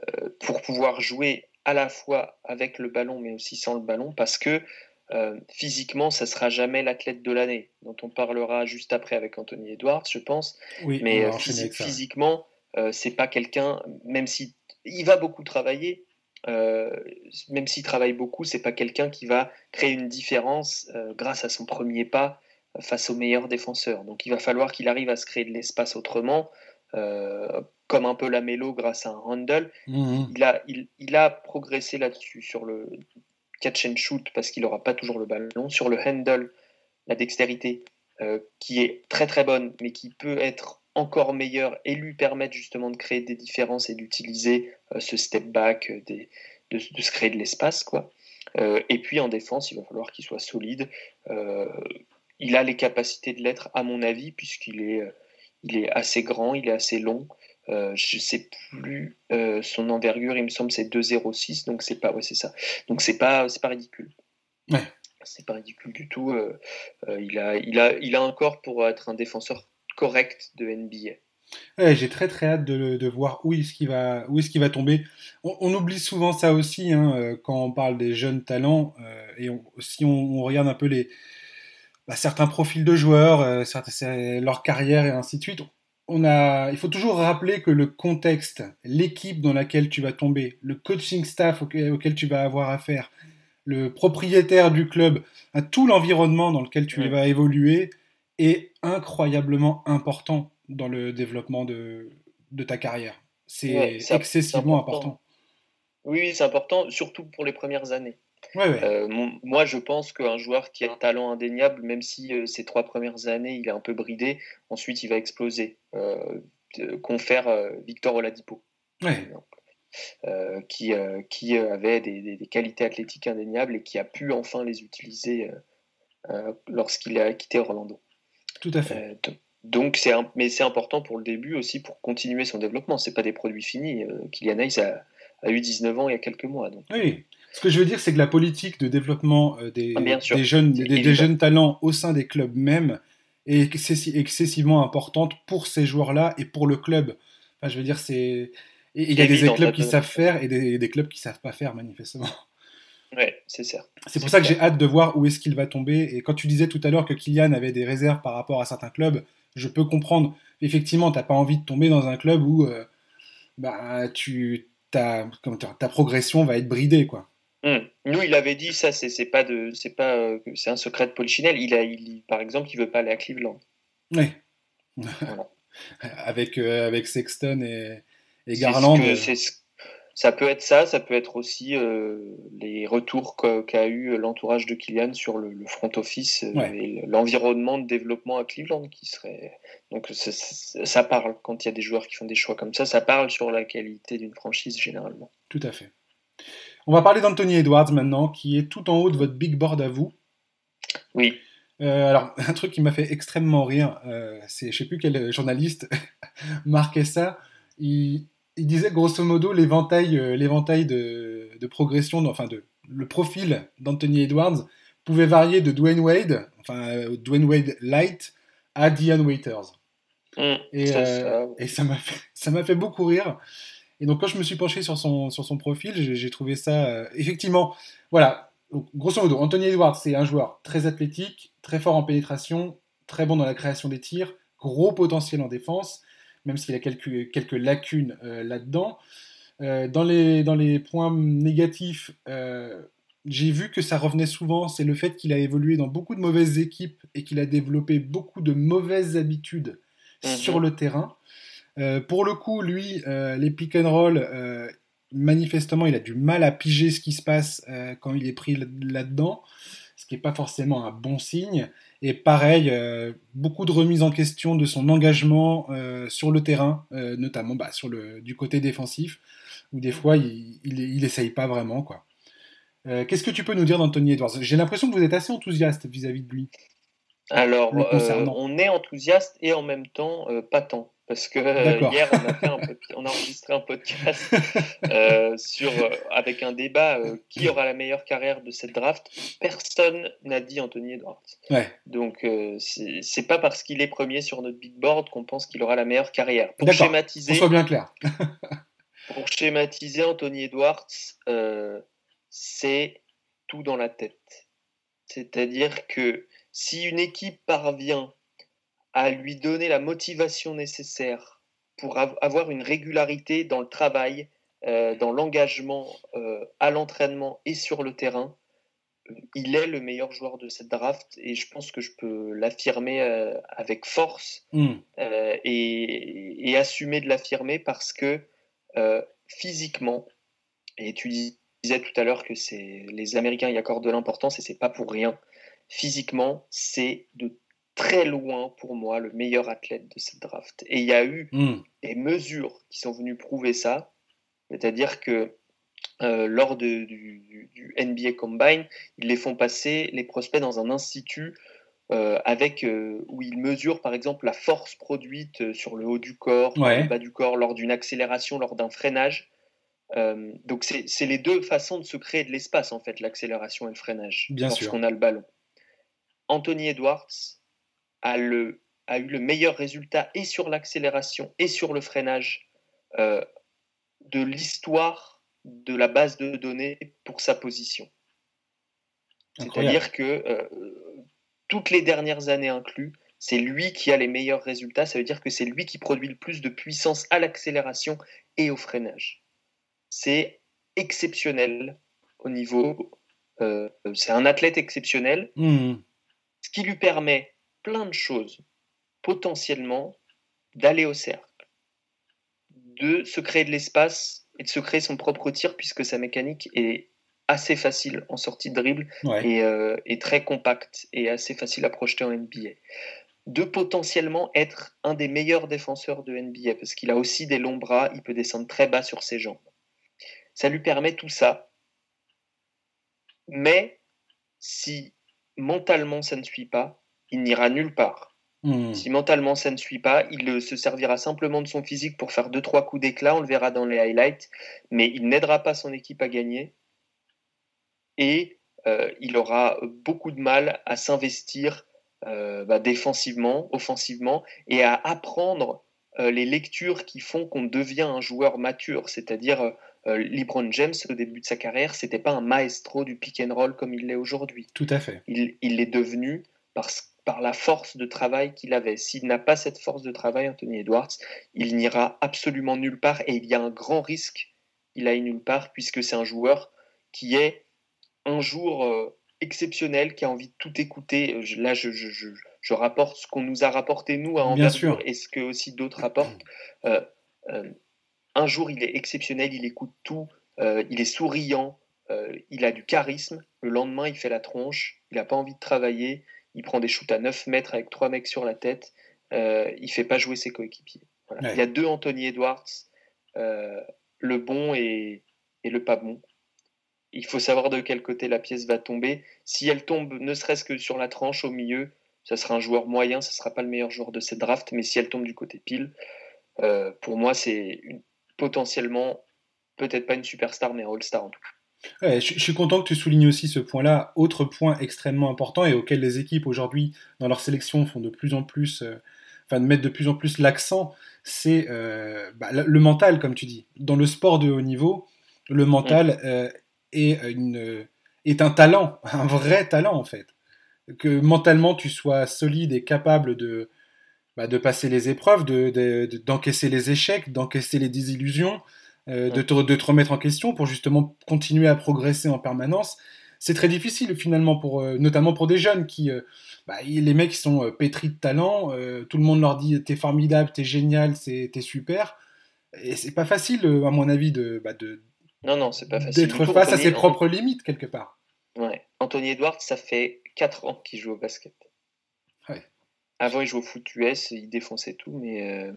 pour pouvoir jouer à la fois avec le ballon, mais aussi sans le ballon, parce que euh, physiquement, ça sera jamais l'athlète de l'année, dont on parlera juste après avec Anthony Edwards, je pense. Oui, mais euh, physiquement, euh, c'est pas quelqu'un, même si il va beaucoup travailler, même s'il travaille beaucoup, c'est pas quelqu'un qui va créer une différence grâce à son premier pas face aux meilleurs défenseurs. Donc il va falloir qu'il arrive à se créer de l'espace autrement. comme un peu la mélo grâce à un handle. Mmh. Il, a, il, il, a progressé là-dessus sur le, catch and shoot parce qu'il n'aura pas toujours le ballon. Sur le handle, la dextérité euh, qui est très très bonne, mais qui peut être encore meilleure et lui permettre justement de créer des différences et d'utiliser euh, ce step back, euh, de, se créer de l'espace. quoi. et puis en défense, il va falloir qu'il soit solide. il a les capacités de l'être, à mon avis, puisqu'il est, il est assez grand, il est assez long. Euh, je sais plus euh, son envergure, il me semble c'est 2,06, donc c'est pas, ouais, c'est ça. Donc c'est pas, c'est pas ridicule. Ouais. C'est pas ridicule du tout. Euh, il, a, il, a, il a un corps pour être un défenseur correct de NBA. Ouais, j'ai très très hâte de, de voir où est-ce qu'il va, où est-ce qu'il va tomber. On, oublie souvent ça aussi hein, quand on parle des jeunes talents et si on, regarde un peu les, bah, certains profils de joueurs, leur carrière et ainsi de suite il faut toujours rappeler que le contexte, l'équipe dans laquelle tu vas tomber, le coaching staff auquel, tu vas avoir affaire, le propriétaire du club, tout l'environnement dans lequel tu vas évoluer est incroyablement important dans le développement de, ta carrière. C'est excessivement important. Oui, c'est important, surtout pour les premières années. Euh, moi, je pense qu'un joueur qui a un talent indéniable, même si euh, ces trois premières années, il est un peu bridé, ensuite il va exploser. Euh, confère Victor Oladipo, qui, qui avait des, qualités athlétiques indéniables et qui a pu enfin les utiliser lorsqu'il a quitté Orlando. Tout à fait. donc, c'est mais c'est important pour le début aussi pour continuer son développement. C'est pas des produits finis. Kylian Hayes a, a, eu 19 ans il y a quelques mois. Donc. Oui. Ce que je veux dire, c'est que la politique de développement euh, des, ah, des, jeunes, des, jeunes talents au sein des clubs même est excessivement importante pour ces joueurs-là et pour le club. Enfin, je veux dire, c'est. Il y a des clubs qui savent faire et des, clubs qui savent pas faire, manifestement. Ouais, c'est ça. C'est pour ça que j'ai hâte de voir où est-ce qu'il va tomber. Et quand tu disais tout à l'heure que Kylian avait des réserves par rapport à certains clubs, je peux comprendre. Effectivement, tu n'as pas envie de tomber dans un club où euh, bah, tu, ta, ta progression va être bridée, quoi. Hmm. Nous, il avait dit ça, c'est pas de, c'est pas, euh, c'est un secret de Polichinelle. Il a, il, par exemple, il veut pas aller à Cleveland. Oui. avec, avec Sexton et, et Garland. Ça peut être ça, ça peut être aussi euh, les retours qu'a eu l'entourage de Kylian sur le, front office euh, et l'environnement de développement à Cleveland qui serait. Donc ça, parle quand il y a des joueurs qui font des choix comme ça, ça parle sur la qualité d'une franchise généralement. Tout à fait. On va parler d'Anthony Edwards maintenant, qui est tout en haut de votre big board à vous. Oui. Euh, alors, un truc qui m'a fait extrêmement rire, c'est, je sais plus quel journaliste marquait ça. Il, il disait grosso modo l'éventail, euh, l'éventail de, de, progression, enfin de, le profil d'Anthony Edwards pouvait varier de Dwayne Wade, enfin euh, Dwayne Wade light, à Dion Waiters. Mmh, et, euh, et, ça m'a fait, ça m'a fait beaucoup rire. Et donc quand je me suis penché sur son, sur son profil, j'ai, trouvé ça effectivement, voilà. grosso modo, Anthony Edwards, c'est un joueur très athlétique, très fort en pénétration, très bon dans la création des tirs, gros potentiel en défense même s'il a quelques, quelques lacunes euh, là-dedans. Euh, dans, les, dans les points négatifs, euh, j'ai vu que ça revenait souvent, c'est le fait qu'il a évolué dans beaucoup de mauvaises équipes et qu'il a développé beaucoup de mauvaises habitudes mhm. sur le terrain. Pour le coup, lui, les pick and roll, manifestement, il a du mal à piger ce qui se passe quand il est pris là-dedans, ce qui n'est pas forcément un bon signe. Et pareil, euh, beaucoup de remises en question de son engagement euh, sur le terrain, euh, notamment bah, sur le, du côté défensif, où des fois il, il, essaye pas vraiment. quoi. Qu'est-ce que tu peux nous dire d'Anthony Edwards? J'ai l'impression que vous êtes assez enthousiaste vis-à-vis de lui. Alors, on est enthousiaste et en même temps pas tant parce que euh, hier on a, fait un on a enregistré un podcast euh, sur, euh, avec un débat qui aura la meilleure carrière de cette draft. Personne n'a dit Anthony Edwards. Donc c'est pas parce qu'il est premier sur notre big board qu'on pense qu'il aura la meilleure carrière. Pour schématiser, soit bien clair. pour schématiser, Anthony Edwards, c'est tout dans la tête. C'est-à-dire que si une équipe parvient à lui donner la motivation nécessaire pour avoir une régularité dans le travail, euh, dans l'engagement euh, à l'entraînement et sur le terrain. Il est le meilleur joueur de cette draft et je pense que je peux l'affirmer euh, avec force hmm. et, et, assumer de l'affirmer parce que physiquement, et tu disais tout à l'heure que les Américains y accordent de l'importance et c'est pas pour rien. Physiquement, c'est de très loin pour moi le meilleur athlète de cette draft. Et il y a eu hmm. des mesures qui sont venues prouver ça. C'est-à-dire que euh, lors de, du, NBA Combine, ils les font passer, les prospects, dans un institut euh, avec, euh, où ils mesurent par exemple la force produite sur le haut du corps, le bas du corps, lors d'une accélération, lors d'un freinage. donc c'est les deux façons de se créer de l'espace en fait, l'accélération et le freinage, Bien lorsqu'on a le ballon. Anthony Edwards, a, le, a eu le meilleur résultat et sur l'accélération et sur le freinage euh, de l'histoire de la base de données pour sa position. C'est-à-dire que euh, toutes les dernières années inclus, c'est lui qui a les meilleurs résultats. Ça veut dire que c'est lui qui produit le plus de puissance à l'accélération et au freinage. C'est exceptionnel au niveau. Euh, c'est un athlète exceptionnel, mmh. ce qui lui permet plein de choses potentiellement d'aller au cercle, de se créer de l'espace et de se créer son propre tir puisque sa mécanique est assez facile en sortie de dribble et, euh, très compacte et assez facile à projeter en NBA. De potentiellement être un des meilleurs défenseurs de NBA parce qu'il a aussi des longs bras, il peut descendre très bas sur ses jambes. Ça lui permet tout ça. Mais si mentalement ça ne suit pas, il n'ira nulle part. Hmm. Si mentalement ça ne suit pas, il se servira simplement de son physique pour faire deux trois coups d'éclat, on le verra dans les highlights, mais il n'aidera pas son équipe à gagner et euh, il aura beaucoup de mal à s'investir euh, bah, défensivement, offensivement et à apprendre euh, les lectures qui font qu'on devient un joueur mature, c'est-à-dire LeBron James au début de sa carrière, c'était pas un maestro du pick and roll comme il l'est aujourd'hui. Tout à fait. Il, il l'est devenu parce par la force de travail qu'il avait. S'il n'a pas cette force de travail, Anthony Edwards, il n'ira absolument nulle part et il y a un grand risque qu'il aille nulle part puisque c'est un joueur qui est un jour euh, exceptionnel, qui a envie de tout écouter. Là, je, je rapporte ce qu'on nous a rapporté nous à envergure et ce que aussi d'autres rapportent. Euh, euh, un jour, il est exceptionnel, il écoute tout, euh, il est souriant, il a du charisme. Le lendemain, il fait la tronche, il n'a pas envie de travailler, il prend des shoots à 9 mètres avec 3 mecs sur la tête, il fait pas jouer ses coéquipiers. Il y a deux Anthony Edwards, le bon et, et le pas bon il faut savoir de quel côté la pièce va tomber. Si elle tombe ne serait-ce que sur la tranche au milieu, ça sera un joueur moyen, ça ne sera pas le meilleur joueur de cette draft, mais si elle tombe du côté pile, euh, pour moi, c'est potentiellement, peut-être pas une superstar, mais un all-star en tout cas. Je, suis content que tu soulignes aussi ce point-là. Autre point extrêmement important et auquel les équipes aujourd'hui, dans leur sélection, font de plus en plus, euh, enfin, mettent de plus en plus l'accent, c'est euh, bah, le mental, comme tu dis. Dans le sport de haut niveau, le mental mm. est, une, est un talent, un vrai talent en fait que mentalement tu sois solide et capable de, bah, de passer les épreuves, d'encaisser de, les échecs, d'encaisser les désillusions, euh, de, te, de, te, remettre en question pour justement continuer à progresser en permanence. C'est très difficile finalement, pour, euh, notamment pour des jeunes qui, euh, bah, les mecs qui sont pétris de talent, tout le monde leur dit t'es formidable, t'es génial, t'es super. Et c'est pas facile, à mon avis, de, bah, de non, non, c'est pas facile. D'être face à ses propres limites quelque part. Ouais. Anthony Edwards, ça fait 4 ans qu'il joue au basket. Avant, il jouait au foot US, il défonçait tout, mais,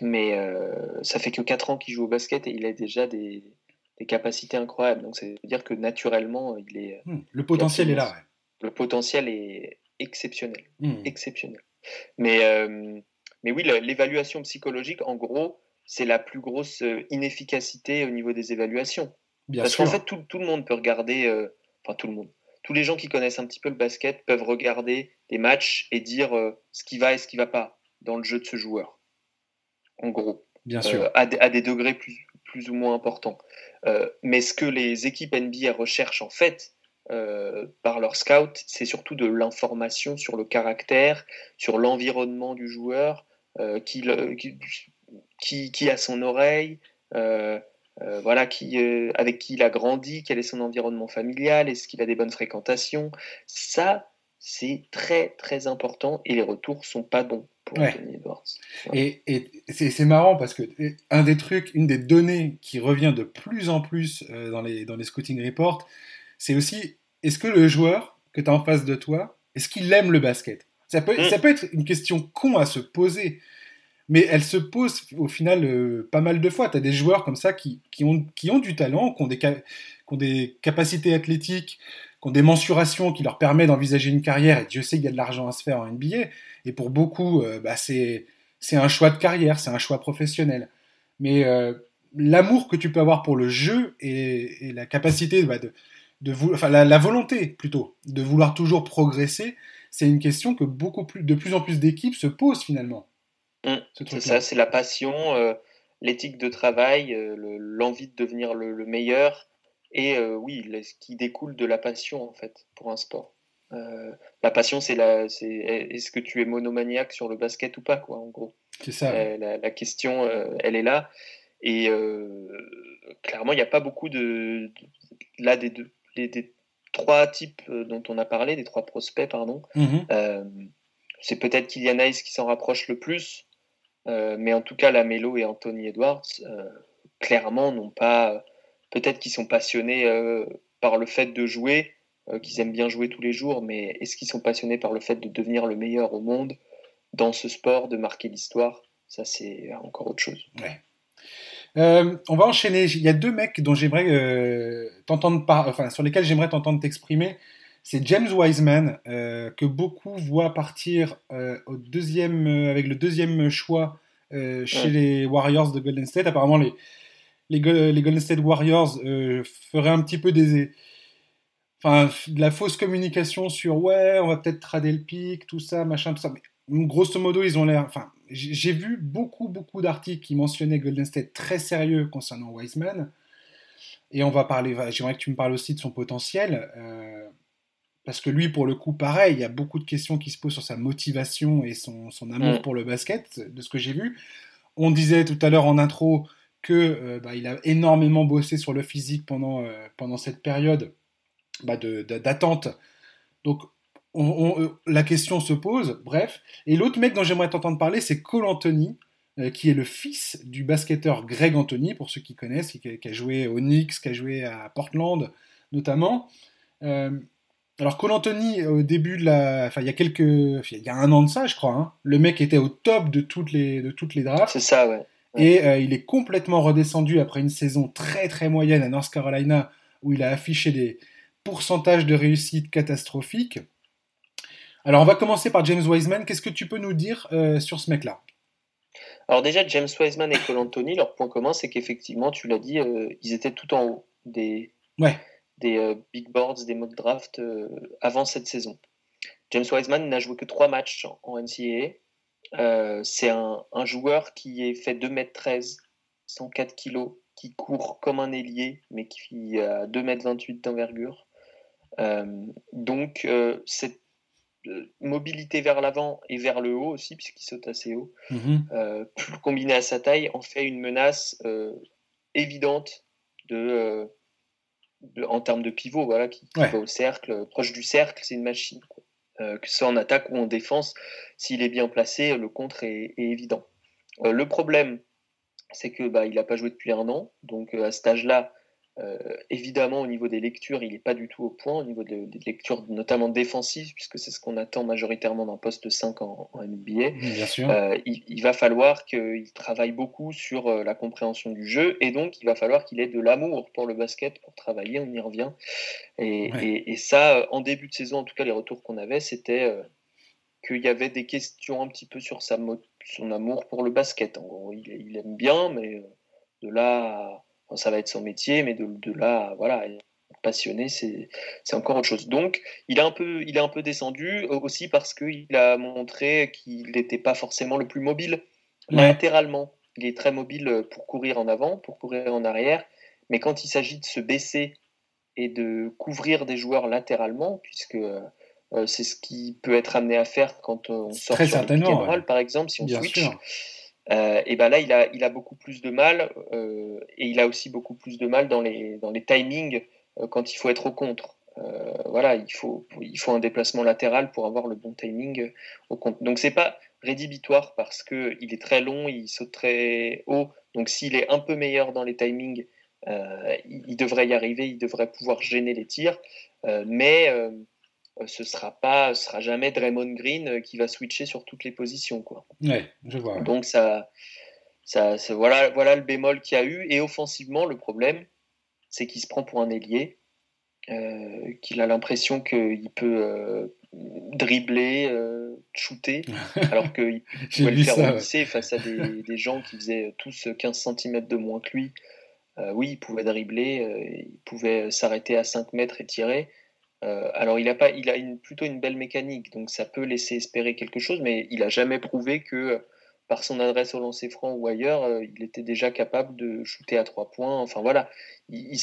mais euh, ça fait que 4 ans qu'il joue au basket et il a déjà des, capacités incroyables. Donc, c'est dire que naturellement, il est. Hmm, le potentiel est là. Le potentiel est exceptionnel. Hmm. Exceptionnel. Mais, euh, mais oui, l'évaluation psychologique, en gros, c'est la plus grosse inefficacité au niveau des évaluations. Bien Parce qu'en fait, tout, tout, le monde peut regarder, enfin tout le monde, tous les gens qui connaissent un petit peu le basket peuvent regarder des matchs et dire euh, ce qui va et ce qui va pas dans le jeu de ce joueur. En gros. Bien sûr. Euh, à, des degrés plus, plus ou moins importants. Euh, mais ce que les équipes NBA recherchent en fait par leur scout, c'est surtout de l'information sur le caractère, sur l'environnement du joueur, qui, qui, qui, a son oreille, euh, voilà, qui, euh, avec qui il a grandi, quel est son environnement familial, est-ce qu'il a des bonnes fréquentations. Ça, c'est très très important et les retours sont pas bons pour Anthony Edwards. Et, c'est marrant parce que un des trucs, une des données qui revient de plus en plus euh, dans, les, dans les scouting reports, c'est aussi est-ce que le joueur que tu as en face de toi, est-ce qu'il aime le basket? Ça peut, mm. ça peut être une question con à se poser mais elle se pose au final euh, pas mal de fois. Tu as des joueurs comme ça qui, qui, ont, qui ont du talent, qui ont, des, qui ont des capacités athlétiques, qui ont des mensurations qui leur permettent d'envisager une carrière, et Dieu sait qu'il y a de l'argent à se faire en NBA, et pour beaucoup, euh, bah, c'est un choix de carrière, c'est un choix professionnel. Mais euh, l'amour que tu peux avoir pour le jeu et, et la capacité bah, de, de enfin, la, la, volonté plutôt de vouloir toujours progresser, c'est une question que beaucoup plus, de plus en plus d'équipes se posent finalement. Mmh, c'est ça, c'est la passion, euh, l'éthique de travail, l'envie de devenir le, meilleur, et euh, oui, ce qui découle de la passion en fait pour un sport. la passion, c'est la, c'est est-ce que tu es monomaniaque sur le basket ou pas quoi, en gros? C'est ça. La, question, elle est là, et clairement, il n'y a pas beaucoup de, là des deux, des, trois types dont on a parlé, des trois prospects, pardon. Mmh c'est peut-être Kylian Hayes qui s'en rapproche le plus, euh, mais en tout cas, la Mélo et Anthony Edwards, euh, clairement, n'ont pas. Peut-être qu'ils sont passionnés euh, par le fait de jouer, qu'ils aiment bien jouer tous les jours, mais est-ce qu'ils sont passionnés par le fait de devenir le meilleur au monde dans ce sport, de marquer l'histoire? Ça, c'est encore autre chose. on va enchaîner. Il y a deux mecs dont j'aimerais t'entendre enfin, sur lesquels j'aimerais t'entendre t'exprimer. C'est James Wiseman euh, que beaucoup voient partir euh, au deuxième, euh, avec le deuxième choix chez les Warriors de Golden State. Apparemment, les, les, Golden State Warriors feraient un petit peu des, enfin, de la fausse communication sur ouais, on va peut-être trader le pic, tout ça, machin, tout ça. Mais grosso modo, ils ont l'air. Enfin, j'ai vu beaucoup, beaucoup d'articles qui mentionnaient Golden State très sérieux concernant Wiseman. Et on va parler. J'aimerais que tu me parles aussi de son potentiel. Parce que lui, pour le coup, pareil, il y a beaucoup de questions qui se posent sur sa motivation et son, amour mm. pour le basket, de ce que j'ai vu. On disait tout à l'heure en intro que euh, bah, il a énormément bossé sur le physique pendant, euh, pendant cette période bah, d'attente. Donc, la question se pose, bref. Et l'autre mec dont j'aimerais t'entendre parler, c'est Cole Anthony, qui est le fils du basketteur Greg Anthony, pour ceux qui connaissent, qui, a joué au Knicks, qui a joué à Portland notamment. Alors Cole Anthony, au début de la, enfin il y a quelques, il y a un an de ça, je crois, hein, le mec était au top de toutes les de toutes les drafts. C'est ça, ouais. Et euh, il est complètement redescendu après une saison très très moyenne à North Carolina où il a affiché des pourcentages de réussite catastrophiques. Alors on va commencer par James Wiseman. Qu'est-ce que tu peux nous dire euh, sur ce mec-là? Alors déjà James Wiseman et Cole Anthony, leur point commun, c'est qu'effectivement, tu l'as dit, euh, ils étaient tout en haut des. Ouais des big boards, des mock drafts avant cette saison. James Wiseman n'a joué que trois matchs en NCAA. Euh, c'est un, joueur qui est fait 2m13, 104 kg, qui court comme un ailier, mais qui a 2m28 d'envergure. donc, cette mobilité vers l'avant et vers le haut aussi, puisqu'il saute assez haut, mm combiné à sa taille, en fait une menace évidente de en termes de pivot, voilà, qui, va au cercle, proche du cercle, c'est une machine. Euh, que ce soit en attaque ou en défense, s'il est bien placé, le contre est, évident. Euh, le problème, c'est que bah, il n'a pas joué depuis un an, donc euh, à cet âge-là, évidemment, au niveau des lectures, il n'est pas du tout au point, au niveau des lectures notamment défensives, puisque c'est ce qu'on attend majoritairement d'un poste 5 en, NBA. Bien sûr. Euh, il, va falloir qu'il travaille beaucoup sur euh, la compréhension du jeu, et donc il va falloir qu'il ait de l'amour pour le basket pour travailler, on y revient. Et, ça, en début de saison, en tout cas, les retours qu'on avait, c'était qu'il y avait des questions un petit peu sur sa, son amour pour le basket. En gros, il, il aime bien, mais de là ça va être son métier, mais de, de là, voilà, passionné, c'est encore autre chose. Donc, il, a un peu, il est un peu descendu aussi parce qu'il a montré qu'il n'était pas forcément le plus mobile latéralement. Il est très mobile pour courir en avant, pour courir en arrière, mais quand il s'agit de se baisser et de couvrir des joueurs latéralement, puisque euh, c'est ce qui peut être amené à faire quand on sort très sur le par exemple, si on switch. Euh, et ben là, il a, beaucoup plus de mal, euh, et il a aussi beaucoup plus de mal dans les, timings euh, quand il faut être au contre. voilà, il faut, un déplacement latéral pour avoir le bon timing au contre. Donc c'est pas rédhibitoire parce que il est très long, il saute très haut. Donc s'il est un peu meilleur dans les timings, il, il, devrait y arriver, il devrait pouvoir gêner les tirs. mais ce sera pas, ce sera jamais Draymond Green euh, qui va switcher sur toutes les positions, quoi. Ouais, je vois. Donc ça, ça, voilà, voilà le bémol qu'il y a eu. Et offensivement, le problème, c'est qu'il se prend pour un ailier, euh, qu'il a l'impression qu'il peut dribbler, shooter, alors qu'il pouvait le faire au lycée face à des, des, gens qui faisaient tous 15 cm de moins que lui. oui, il pouvait dribbler, il pouvait s'arrêter à 5 mètres et tirer. Euh, alors, il a, pas, il a une, plutôt une belle mécanique, donc ça peut laisser espérer quelque chose, mais il n'a jamais prouvé que par son adresse au lancer franc ou ailleurs, euh, il était déjà capable de shooter à trois points. Enfin voilà, il,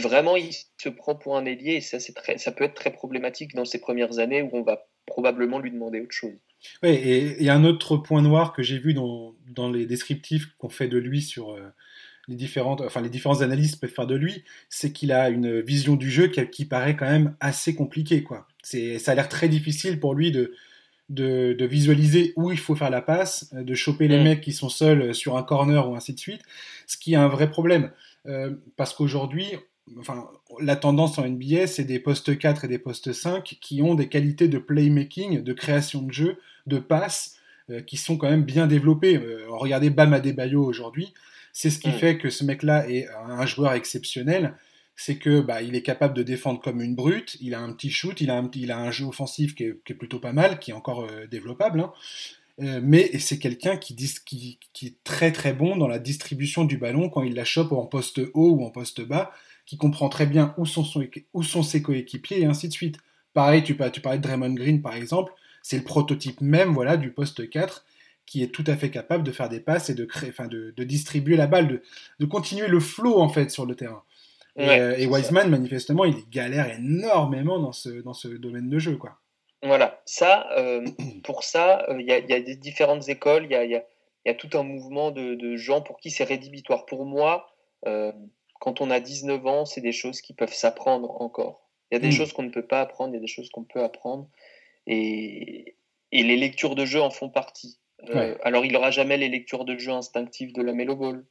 vraiment il se prend pour un ailier et ça, très, ça peut être très problématique dans ses premières années où on va probablement lui demander autre chose. Oui, et il y a un autre point noir que j'ai vu dans, les descriptifs qu'on fait de lui sur, euh, les différentes, enfin les différents analystes peuvent faire de lui, c'est qu'il a une vision du jeu qui, paraît quand même assez compliquée, quoi. C'est, ça a l'air très difficile pour lui de, de, visualiser où il faut faire la passe, de choper les mm. mecs qui sont seuls sur un corner ou ainsi de suite, ce qui est un vrai problème. Euh, parce qu'aujourd'hui, enfin, la tendance en NBA, c'est des postes 4 et des postes 5 qui ont des qualités de playmaking, de création de jeu, de passe, euh, qui sont quand même bien développées. Euh, regardez Bam Adebayo aujourd'hui, c'est ce qui mm. fait que ce mec-là est un joueur exceptionnel. C'est que bah, il est capable de défendre comme une brute. Il a un petit shoot, il a un, il a un jeu offensif qui est, plutôt pas mal, qui est encore euh, développable. Hein. Euh, mais c'est quelqu'un qui, qui, qui, est très très bon dans la distribution du ballon quand il la chope en poste haut ou en poste bas, qui comprend très bien où sont, son, où sont ses coéquipiers et ainsi de suite. Pareil, tu, tu parlais de Draymond Green par exemple, c'est le prototype même voilà, du poste 4 qui est tout à fait capable de faire des passes et de créer, enfin de, distribuer la balle, de, continuer le flow en fait sur le terrain. et, euh, Wiseman, manifestement, il galère énormément dans ce, dans ce domaine de jeu, quoi. Voilà, ça, euh, pour ça, euh, il y, a, des différentes écoles, il y a, y a, tout un mouvement de, de gens pour qui c'est rédhibitoire. Pour moi, quand on a 19 ans, c'est des choses qui peuvent s'apprendre encore. Il y a des hmm. choses qu'on ne peut pas apprendre, il y a des choses qu'on peut apprendre. Et, et, les lectures de jeu en font partie. Alors, il n'aura jamais les lectures de jeu instinctives de la Melo Ball,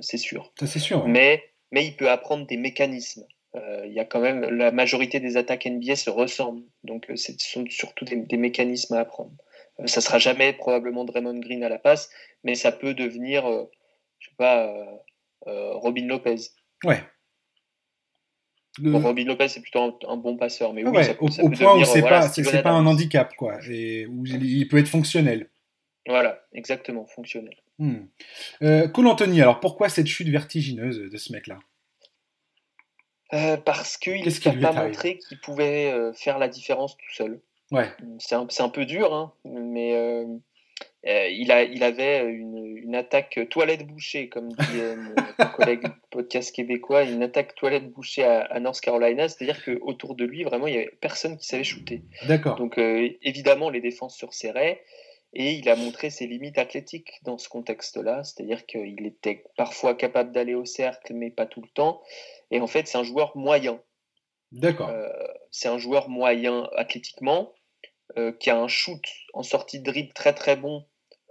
c'est sûr. Ça, c'est sûr. Mais, mais il peut apprendre des mécanismes. Il y a quand même la majorité des attaques NBA se ressemblent, donc ce sont surtout des, des mécanismes à apprendre. Ça sera jamais probablement Draymond Green à la passe, mais ça peut devenir, je sais pas, Robin Lopez. Ouais. Robin Lopez, c'est plutôt un, bon passeur, mais oui, au, point où c'est pas, pas un handicap, quoi, et où il peut être fonctionnel. Voilà, exactement, fonctionnel. Hmm. Euh, Cole Anthony, alors pourquoi cette chute vertigineuse de ce mec-là? Euh, Parce qu'il n'a pas montré qu'il pouvait euh, faire la différence tout seul. Ouais. C'est un, un, peu dur, hein, mais euh, il, a, il avait une, une attaque toilette bouchée, comme dit mon, collègue podcast québécois, une attaque toilette bouchée à, North Carolina, c'est-à-dire qu'autour de lui, vraiment, il n'y avait personne qui savait shooter. D'accord. Donc, évidemment, les défenses se resserraient et il a montré ses limites athlétiques dans ce contexte-là, c'est-à-dire qu'il était parfois capable d'aller au cercle, mais pas tout le temps. Et en fait, c'est un joueur moyen. D'accord. c'est un joueur moyen athlétiquement, qui a un shoot en sortie de dribble très très bon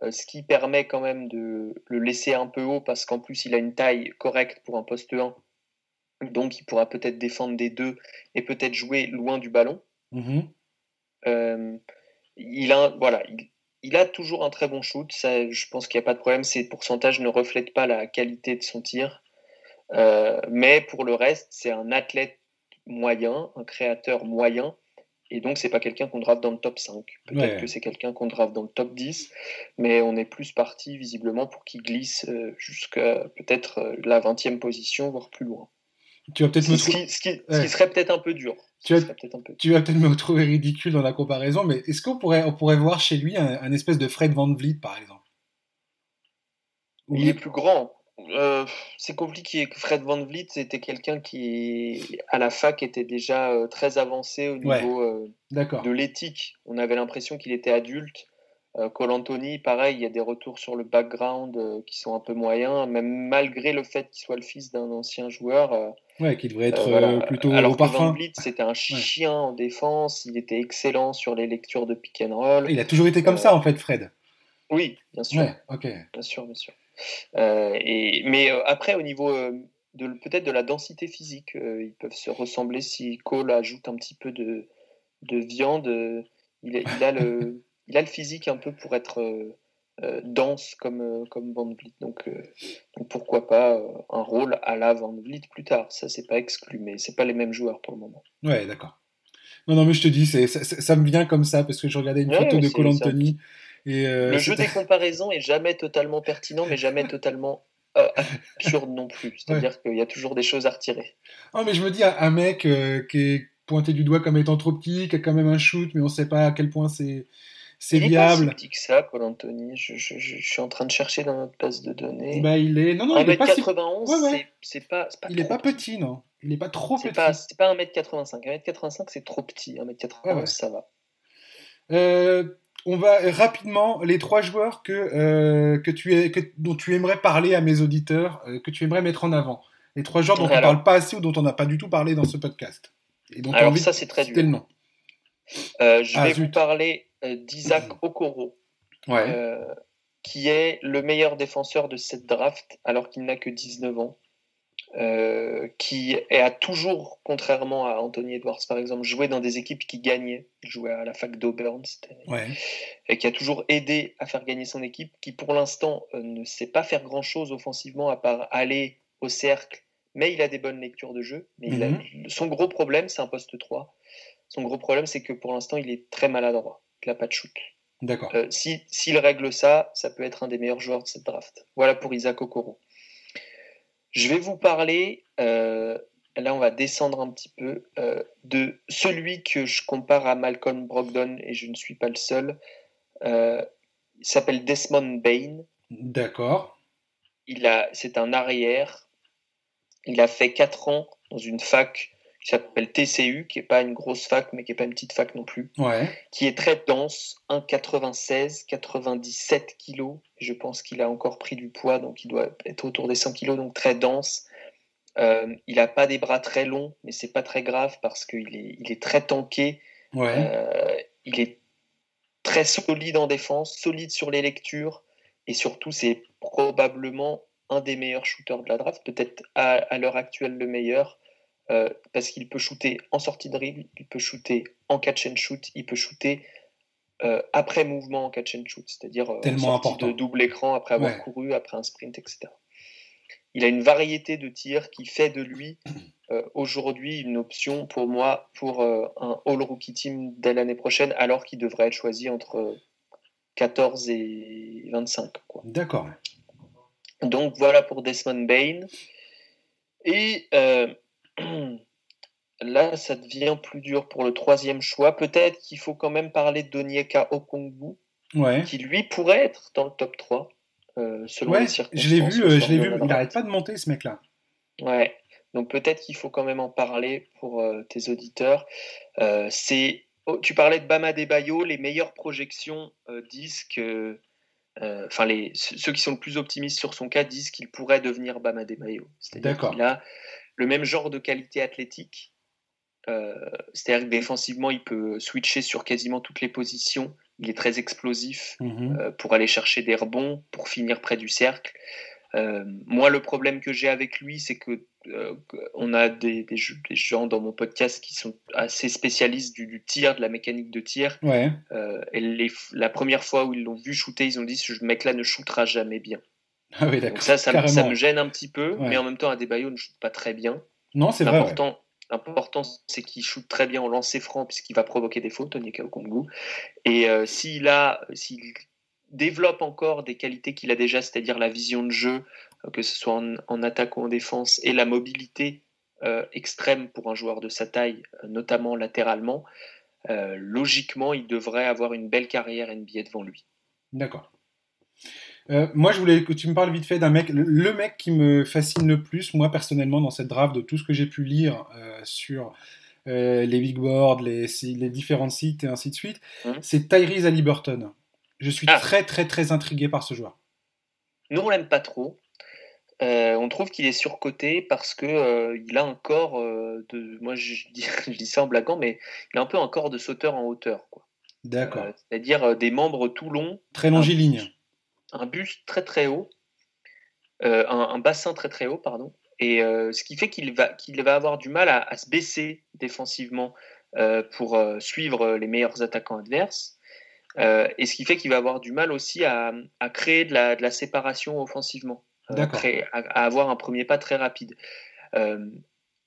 euh, ce qui permet quand même de le laisser un peu haut parce qu'en plus il a une taille correcte pour un poste 1. Donc il pourra peut-être défendre des deux et peut-être jouer loin du ballon. Euh, il, a, voilà, il, a toujours un très bon shoot. Ça, je pense qu'il n'y a pas de problème. Ses pourcentages ne reflètent pas la qualité de son tir. Euh, mais pour le reste, c'est un athlète moyen, un créateur moyen et donc, c'est pas quelqu'un qu'on draft dans le top 5. Peut-être que c'est quelqu'un qu'on draft dans le top 10, mais on est plus parti visiblement pour qu'il glisse euh, jusqu'à peut-être euh, la 20e position, voire plus loin. Tu vas peut-être me ce, qui, ce, qui, serait peut-être un peu dur. Tu, vas, peut-être me trouver ridicule dans la comparaison, mais est-ce qu'on pourrait, on pourrait voir chez lui un, espèce de Fred Van Vliet, par exemple? Il est plus grand. Euh, c'est compliqué. Fred Van Vliet, c'était quelqu'un qui, à la fac, était déjà euh, très avancé au niveau euh, de l'éthique. On avait l'impression qu'il était adulte. Cole Anthony, pareil, il y a des retours sur le background qui sont un peu moyens, même malgré le fait qu'il soit le fils d'un ancien joueur. Ouais, qui devrait être plutôt Alors au parfum. C'était un chien en défense. Il était excellent sur les lectures de pick and roll. Il a toujours été comme ça, en fait, Fred. Oui, bien sûr. ok. Bien sûr, bien sûr. Euh, et, mais euh, après, au niveau euh, de peut-être de la densité physique, ils peuvent se ressembler si Cole ajoute un petit peu de, de viande. Il, il, a le, il a le physique un peu pour être dense comme, comme Van Vliet. Donc, donc pourquoi pas un rôle à la Van Vliet plus tard. Ça, c'est pas exclu, mais c'est pas les mêmes joueurs pour le moment. Ouais, d'accord. Non, non, mais je te dis, ça, ça, me vient comme ça parce que je regardais une photo de Cole Anthony euh, le jeu des comparaisons est jamais totalement pertinent, mais jamais totalement euh, absurde non plus. C'est-à-dire qu'il y a toujours des choses à retirer. Oh, mais je me dis, un mec euh, qui est pointé du doigt comme étant trop petit, qui a quand même un shoot, mais on ne sait pas à quel point c'est c'est viable. Il est pas si petit que ça, Paul Anthony. Je, je, je, suis en train de chercher dans notre base de données. Bah, il est. Non, non, il est pas 91, si... c'est pas, pas. Il est pas petit, non. Il n'est pas trop petit. C'est pas 1m85. 1m85, c'est trop petit. 1m91, ça va. Euh, on va rapidement les trois joueurs que, euh, que tu es, que, dont tu aimerais parler à mes auditeurs, euh, que tu aimerais mettre en avant. Les trois joueurs dont on ne parle pas assez ou dont on n'a pas du tout parlé dans ce podcast. Et donc alors ça c'est très dur. Le euh, je ah, vais vous parler d'Isaac Okoro, qui est le meilleur défenseur de cette draft alors qu'il n'a que 19 ans. Euh, qui a toujours, contrairement à Anthony Edwards par exemple, joué dans des équipes qui gagnaient. Il jouait à la fac d'Auburn, et qui a toujours aidé à faire gagner son équipe, qui pour l'instant euh, ne sait pas faire grand chose offensivement à part aller au cercle, mais il a des bonnes lectures de jeu. Mais mhm. son gros problème, c'est un poste 3. Son gros problème, c'est que pour l'instant, il est très maladroit. Shoot. D'accord. Euh, s'il règle ça, ça peut être un des meilleurs joueurs de cette draft. Voilà pour Isaac Okoro. Je vais vous parler, euh, là on va descendre un petit peu, euh, de celui que je compare à Malcolm Brogdon, et je ne suis pas le seul. Il s'appelle Desmond Bain. D'accord. C'est un arrière. Il a fait 4 ans dans une fac qui s'appelle TCU, qui n'est pas une grosse fac, mais qui n'est pas une petite fac non plus, qui est très dense, 1,96, 97 kg. Je pense qu'il a encore pris du poids, donc il doit être autour des 100 kg, donc très dense. Euh, il n'a pas des bras très longs, mais c'est pas très grave parce qu'il est, il est très tanké. Euh, il est très solide en défense, solide sur les lectures, et surtout, c'est probablement un des meilleurs shooters de la draft, peut-être à, l'heure actuelle le meilleur, euh, parce qu'il peut shooter en sortie de dribble, il peut shooter en catch and shoot, il peut shooter euh, après mouvement en catch and shoot, c'est-à-dire euh, en sortie de double écran après avoir couru, après un sprint, etc. Il a une variété de tirs qui fait de lui aujourd'hui une option pour moi pour un All Rookie Team dès l'année prochaine, alors qu'il devrait être choisi entre 14 et 25. D'accord. Donc voilà pour Desmond Bain. Et euh, là, ça devient plus dur pour le troisième choix. Peut-être qu'il faut quand même parler d'Onyeka Okongwu, ouais. qui lui pourrait être dans le top 3, euh, selon les circonstances. Je l'ai vu, euh, je l'ai vu. il n'arrête pas de monter ce mec-là. Ouais. Donc peut-être qu'il faut quand même en parler pour tes auditeurs. c'est Oh, tu parlais de Bama Bayo, les meilleures projections euh, disent que. Euh, enfin, ceux qui sont le plus optimistes sur son cas disent qu'il pourrait devenir Bama Bayo. C'est-à-dire qu'il a le même genre de qualité athlétique. Euh, c'est-à-dire que défensivement, il peut switcher sur quasiment toutes les positions. Il est très explosif mhm. pour aller chercher des rebonds, pour finir près du cercle. moi, le problème que j'ai avec lui, c'est que euh, on a des, gens dans mon podcast qui sont assez spécialistes du, tir, de la mécanique de tir. Euh, et la première fois où ils l'ont vu shooter, ils ont dit ce mec-là ne shootera jamais bien. Ah Donc ça, ça, me gêne un petit peu, mais en même temps, Adebayo ne shoot pas très bien. Non, c'est vrai. L'important, c'est qu'il shoot très bien en lancer franc, puisqu'il va provoquer des fautes, Tony Kaokongu. Et euh, s'il a, s'il développe encore des qualités qu'il a déjà, c'est-à-dire la vision de jeu, que ce soit en, attaque ou en défense, et la mobilité euh, extrême pour un joueur de sa taille, euh, notamment latéralement, euh, logiquement, il devrait avoir une belle carrière NBA devant lui. D'accord. Moi, je voulais que tu me parles vite fait d'un mec, le, mec qui me fascine le plus, moi personnellement, dans cette draft, de tout ce que j'ai pu lire sur les big boards, les, les, différents sites et ainsi de suite, hum. c'est Tyrese Halliburton. Je suis ah. très, très, très intrigué par ce joueur. Nous, on l'aime pas trop. Euh, on trouve qu'il est surcoté parce que euh, il a un corps euh, de. Moi, je dis, je dis, ça en blaguant, mais il a un peu un corps de sauteur en hauteur. D'accord. C'est-à-dire des membres tout longs. Très longiligne. Un, buste très très haut. Un, bassin très très haut, pardon. Et ce qui fait qu'il va, qu'il va avoir du mal à, se baisser défensivement pour suivre les meilleurs attaquants adverses. et ce qui fait qu'il va avoir du mal aussi à, créer de la, de la séparation offensivement. Euh, à, avoir un premier pas très rapide.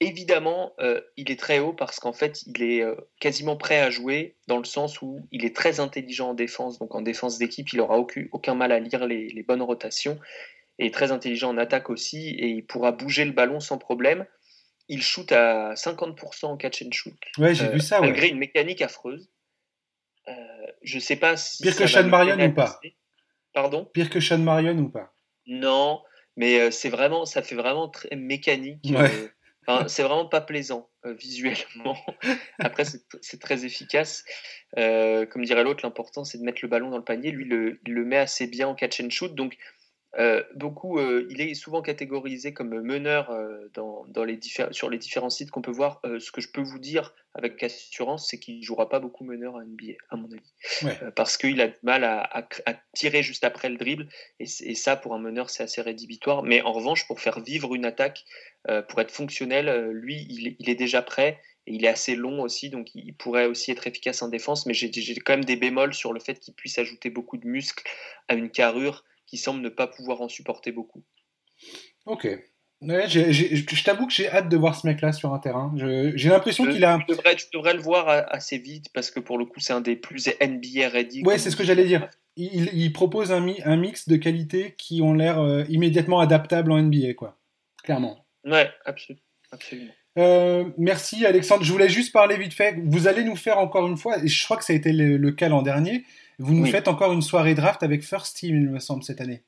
Euh, évidemment, euh, il est très haut parce qu'en fait, il est quasiment prêt à jouer dans le sens où il est très intelligent en défense. Donc en défense d'équipe, il n'aura aucun, aucun, mal à lire les, bonnes rotations. Et très intelligent en attaque aussi. Et il pourra bouger le ballon sans problème. Il shoot à 50% en catch and shoot. Ouais, j'ai vu ça. Malgré une mécanique affreuse. je sais pas si. Pire que Sean Marion ou pas? Pardon? Pire que Sean Marion ou pas? Non, mais euh, c'est vraiment, ça fait vraiment très mécanique. Euh, c'est vraiment pas plaisant euh, visuellement. Après, c'est très efficace. comme dirait l'autre, l'important c'est de mettre le ballon dans le panier. Lui, le, il le met assez bien en catch and shoot. Donc, euh, beaucoup, euh, il est souvent catégorisé comme meneur euh, dans, les sur les différents sites qu'on peut voir. ce que je peux vous dire avec assurance, c'est qu'il ne jouera pas beaucoup meneur à NBA, à mon avis. parce qu'il a du mal à, tirer juste après le dribble. Et, ça, pour un meneur, c'est assez rédhibitoire. Mais en revanche, pour faire vivre une attaque, pour être fonctionnel, lui, il, est déjà prêt. Et il est assez long aussi, donc il pourrait aussi être efficace en défense. Mais j'ai quand même des bémols sur le fait qu'il puisse ajouter beaucoup de muscles à une carrure qui semble ne pas pouvoir en supporter beaucoup. Ok. je t'avoue que j'ai hâte de voir ce mec-là sur un terrain. J'ai l'impression qu'il a. Tu devrais, tu devrais, le voir assez vite parce que pour le coup, c'est un des plus NBA ready. Ouais, c'est ce que j'allais dire. Il, il, propose un, un, mix de qualités qui ont l'air euh, immédiatement adaptables en NBA, quoi. Clairement. Ouais, absolument. absolument. Euh, merci Alexandre. Je voulais juste parler vite fait. Vous allez nous faire encore une fois, et je crois que ça a été le cas l'an dernier, vous nous faites encore une soirée draft avec First Team, il me semble, cette année.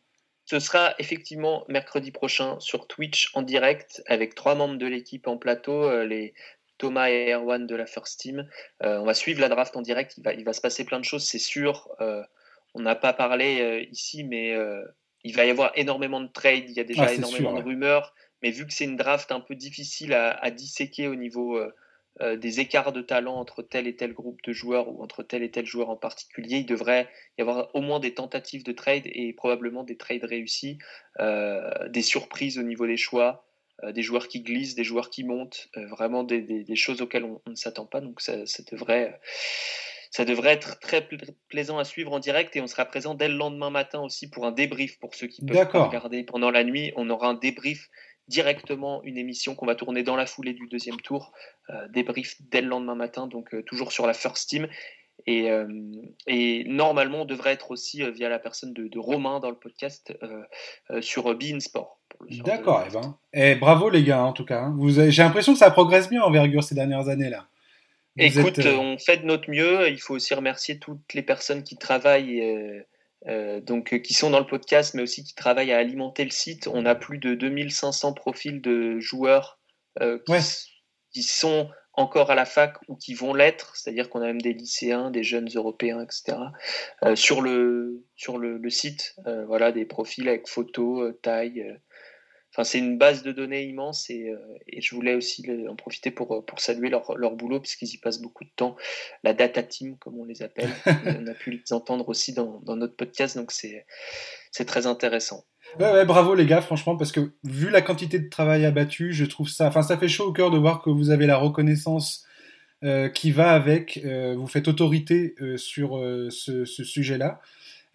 Ce sera effectivement mercredi prochain sur Twitch en direct avec trois membres de l'équipe en plateau, euh, les Thomas et Erwan de la First Team. Euh, on va suivre la draft en direct. Il va, il va se passer plein de choses, c'est sûr. Euh, on n'a pas parlé ici, mais il va y avoir énormément de trades. Il y a déjà ah, énormément de rumeurs. Mais vu que c'est une draft un peu difficile à, à disséquer au niveau des écarts de talent entre tel et tel groupe de joueurs ou entre tel et tel joueur en particulier, il devrait y avoir au moins des tentatives de trade et probablement des trades réussis, des surprises au niveau des choix, des joueurs qui glissent, des joueurs qui montent, vraiment des, choses auxquelles on, ne s'attend pas. Donc ça devrait ça devrait être très plaisant à suivre en direct et on sera présent dès le lendemain matin aussi pour un débrief pour ceux qui peuvent regarder pendant la nuit. On aura un débrief directement, une émission qu'on va tourner dans la foulée du deuxième tour, euh, débrief dès le lendemain matin, donc euh, toujours sur la First Team. Et, euh, et, normalement, on devrait être aussi via la personne de, Romain dans le podcast sur Bein Sport. D'accord, eh ben. et eh, bravo les gars en tout cas. Hein. J'ai l'impression que ça progresse bien envergure ces dernières années là. Écoute, on fait de notre mieux. Il faut aussi remercier toutes les personnes qui travaillent, euh, euh, donc qui sont dans le podcast, mais aussi qui travaillent à alimenter le site. On a plus de 2500 profils de joueurs qui, sont encore à la fac ou qui vont l'être, c'est-à-dire qu'on a même des lycéens, des jeunes européens, etc. sur le sur le, le site, voilà, des profils avec photos, taille Enfin, c'est une base de données immense et, euh, je voulais aussi en profiter pour, pour saluer leur, leur boulot puisqu'ils y passent beaucoup de temps. La data team, comme on les appelle, on a pu les entendre aussi dans, dans notre podcast, donc c'est très intéressant. Ouais, ouais, bravo les gars, franchement, parce que vu la quantité de travail abattu, je trouve ça, enfin, ça fait chaud au cœur de voir que vous avez la reconnaissance euh, qui va avec, euh, vous faites autorité sur ce, ce sujet-là.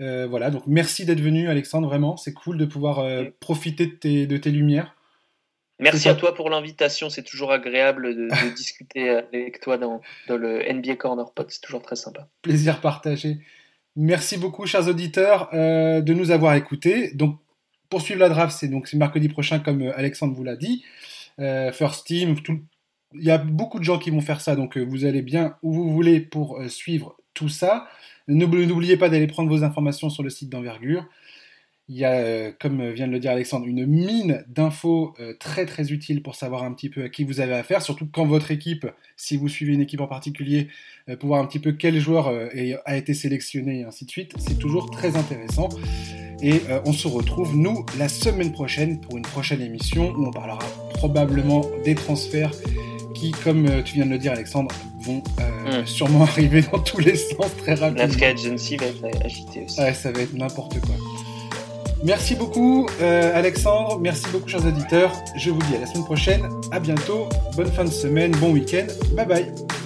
Euh, voilà, donc merci d'être venu, Alexandre, vraiment. C'est cool de pouvoir euh, profiter de tes, de tes lumières. Merci à toi pour l'invitation. C'est toujours agréable de, discuter avec toi dans, dans, le NBA Corner Pod. C'est toujours très sympa. Plaisir partagé. Merci beaucoup, chers auditeurs, euh, de nous avoir écoutés. Donc, poursuivre la draft, c'est donc mercredi prochain, comme Alexandre vous l'a dit. First Team, il y a beaucoup de gens qui vont faire ça, donc vous allez bien où vous voulez pour suivre tout ça. N'oubliez pas d'aller prendre vos informations sur le site d'envergure. Il y a, euh, comme vient de le dire Alexandre, une mine d'infos euh, très très utile pour savoir un petit peu à qui vous avez affaire, surtout quand votre équipe, si vous suivez une équipe en particulier, euh, pour voir un petit peu quel joueur a été sélectionné et ainsi de suite. C'est toujours très intéressant. Et on se retrouve, nous, la semaine prochaine pour une prochaine émission où on parlera probablement des transferts qui, comme euh, tu viens de le dire, Alexandre, vont euh, hmm. sûrement arriver dans tous les sens très rapidement. La agency va être agitée aussi. Ouais, ça va être n'importe quoi. Merci beaucoup, euh, Alexandre. Merci beaucoup, chers auditeurs. Je vous dis à la semaine prochaine. À bientôt. Bonne fin de semaine. Bon week-end. Bye bye.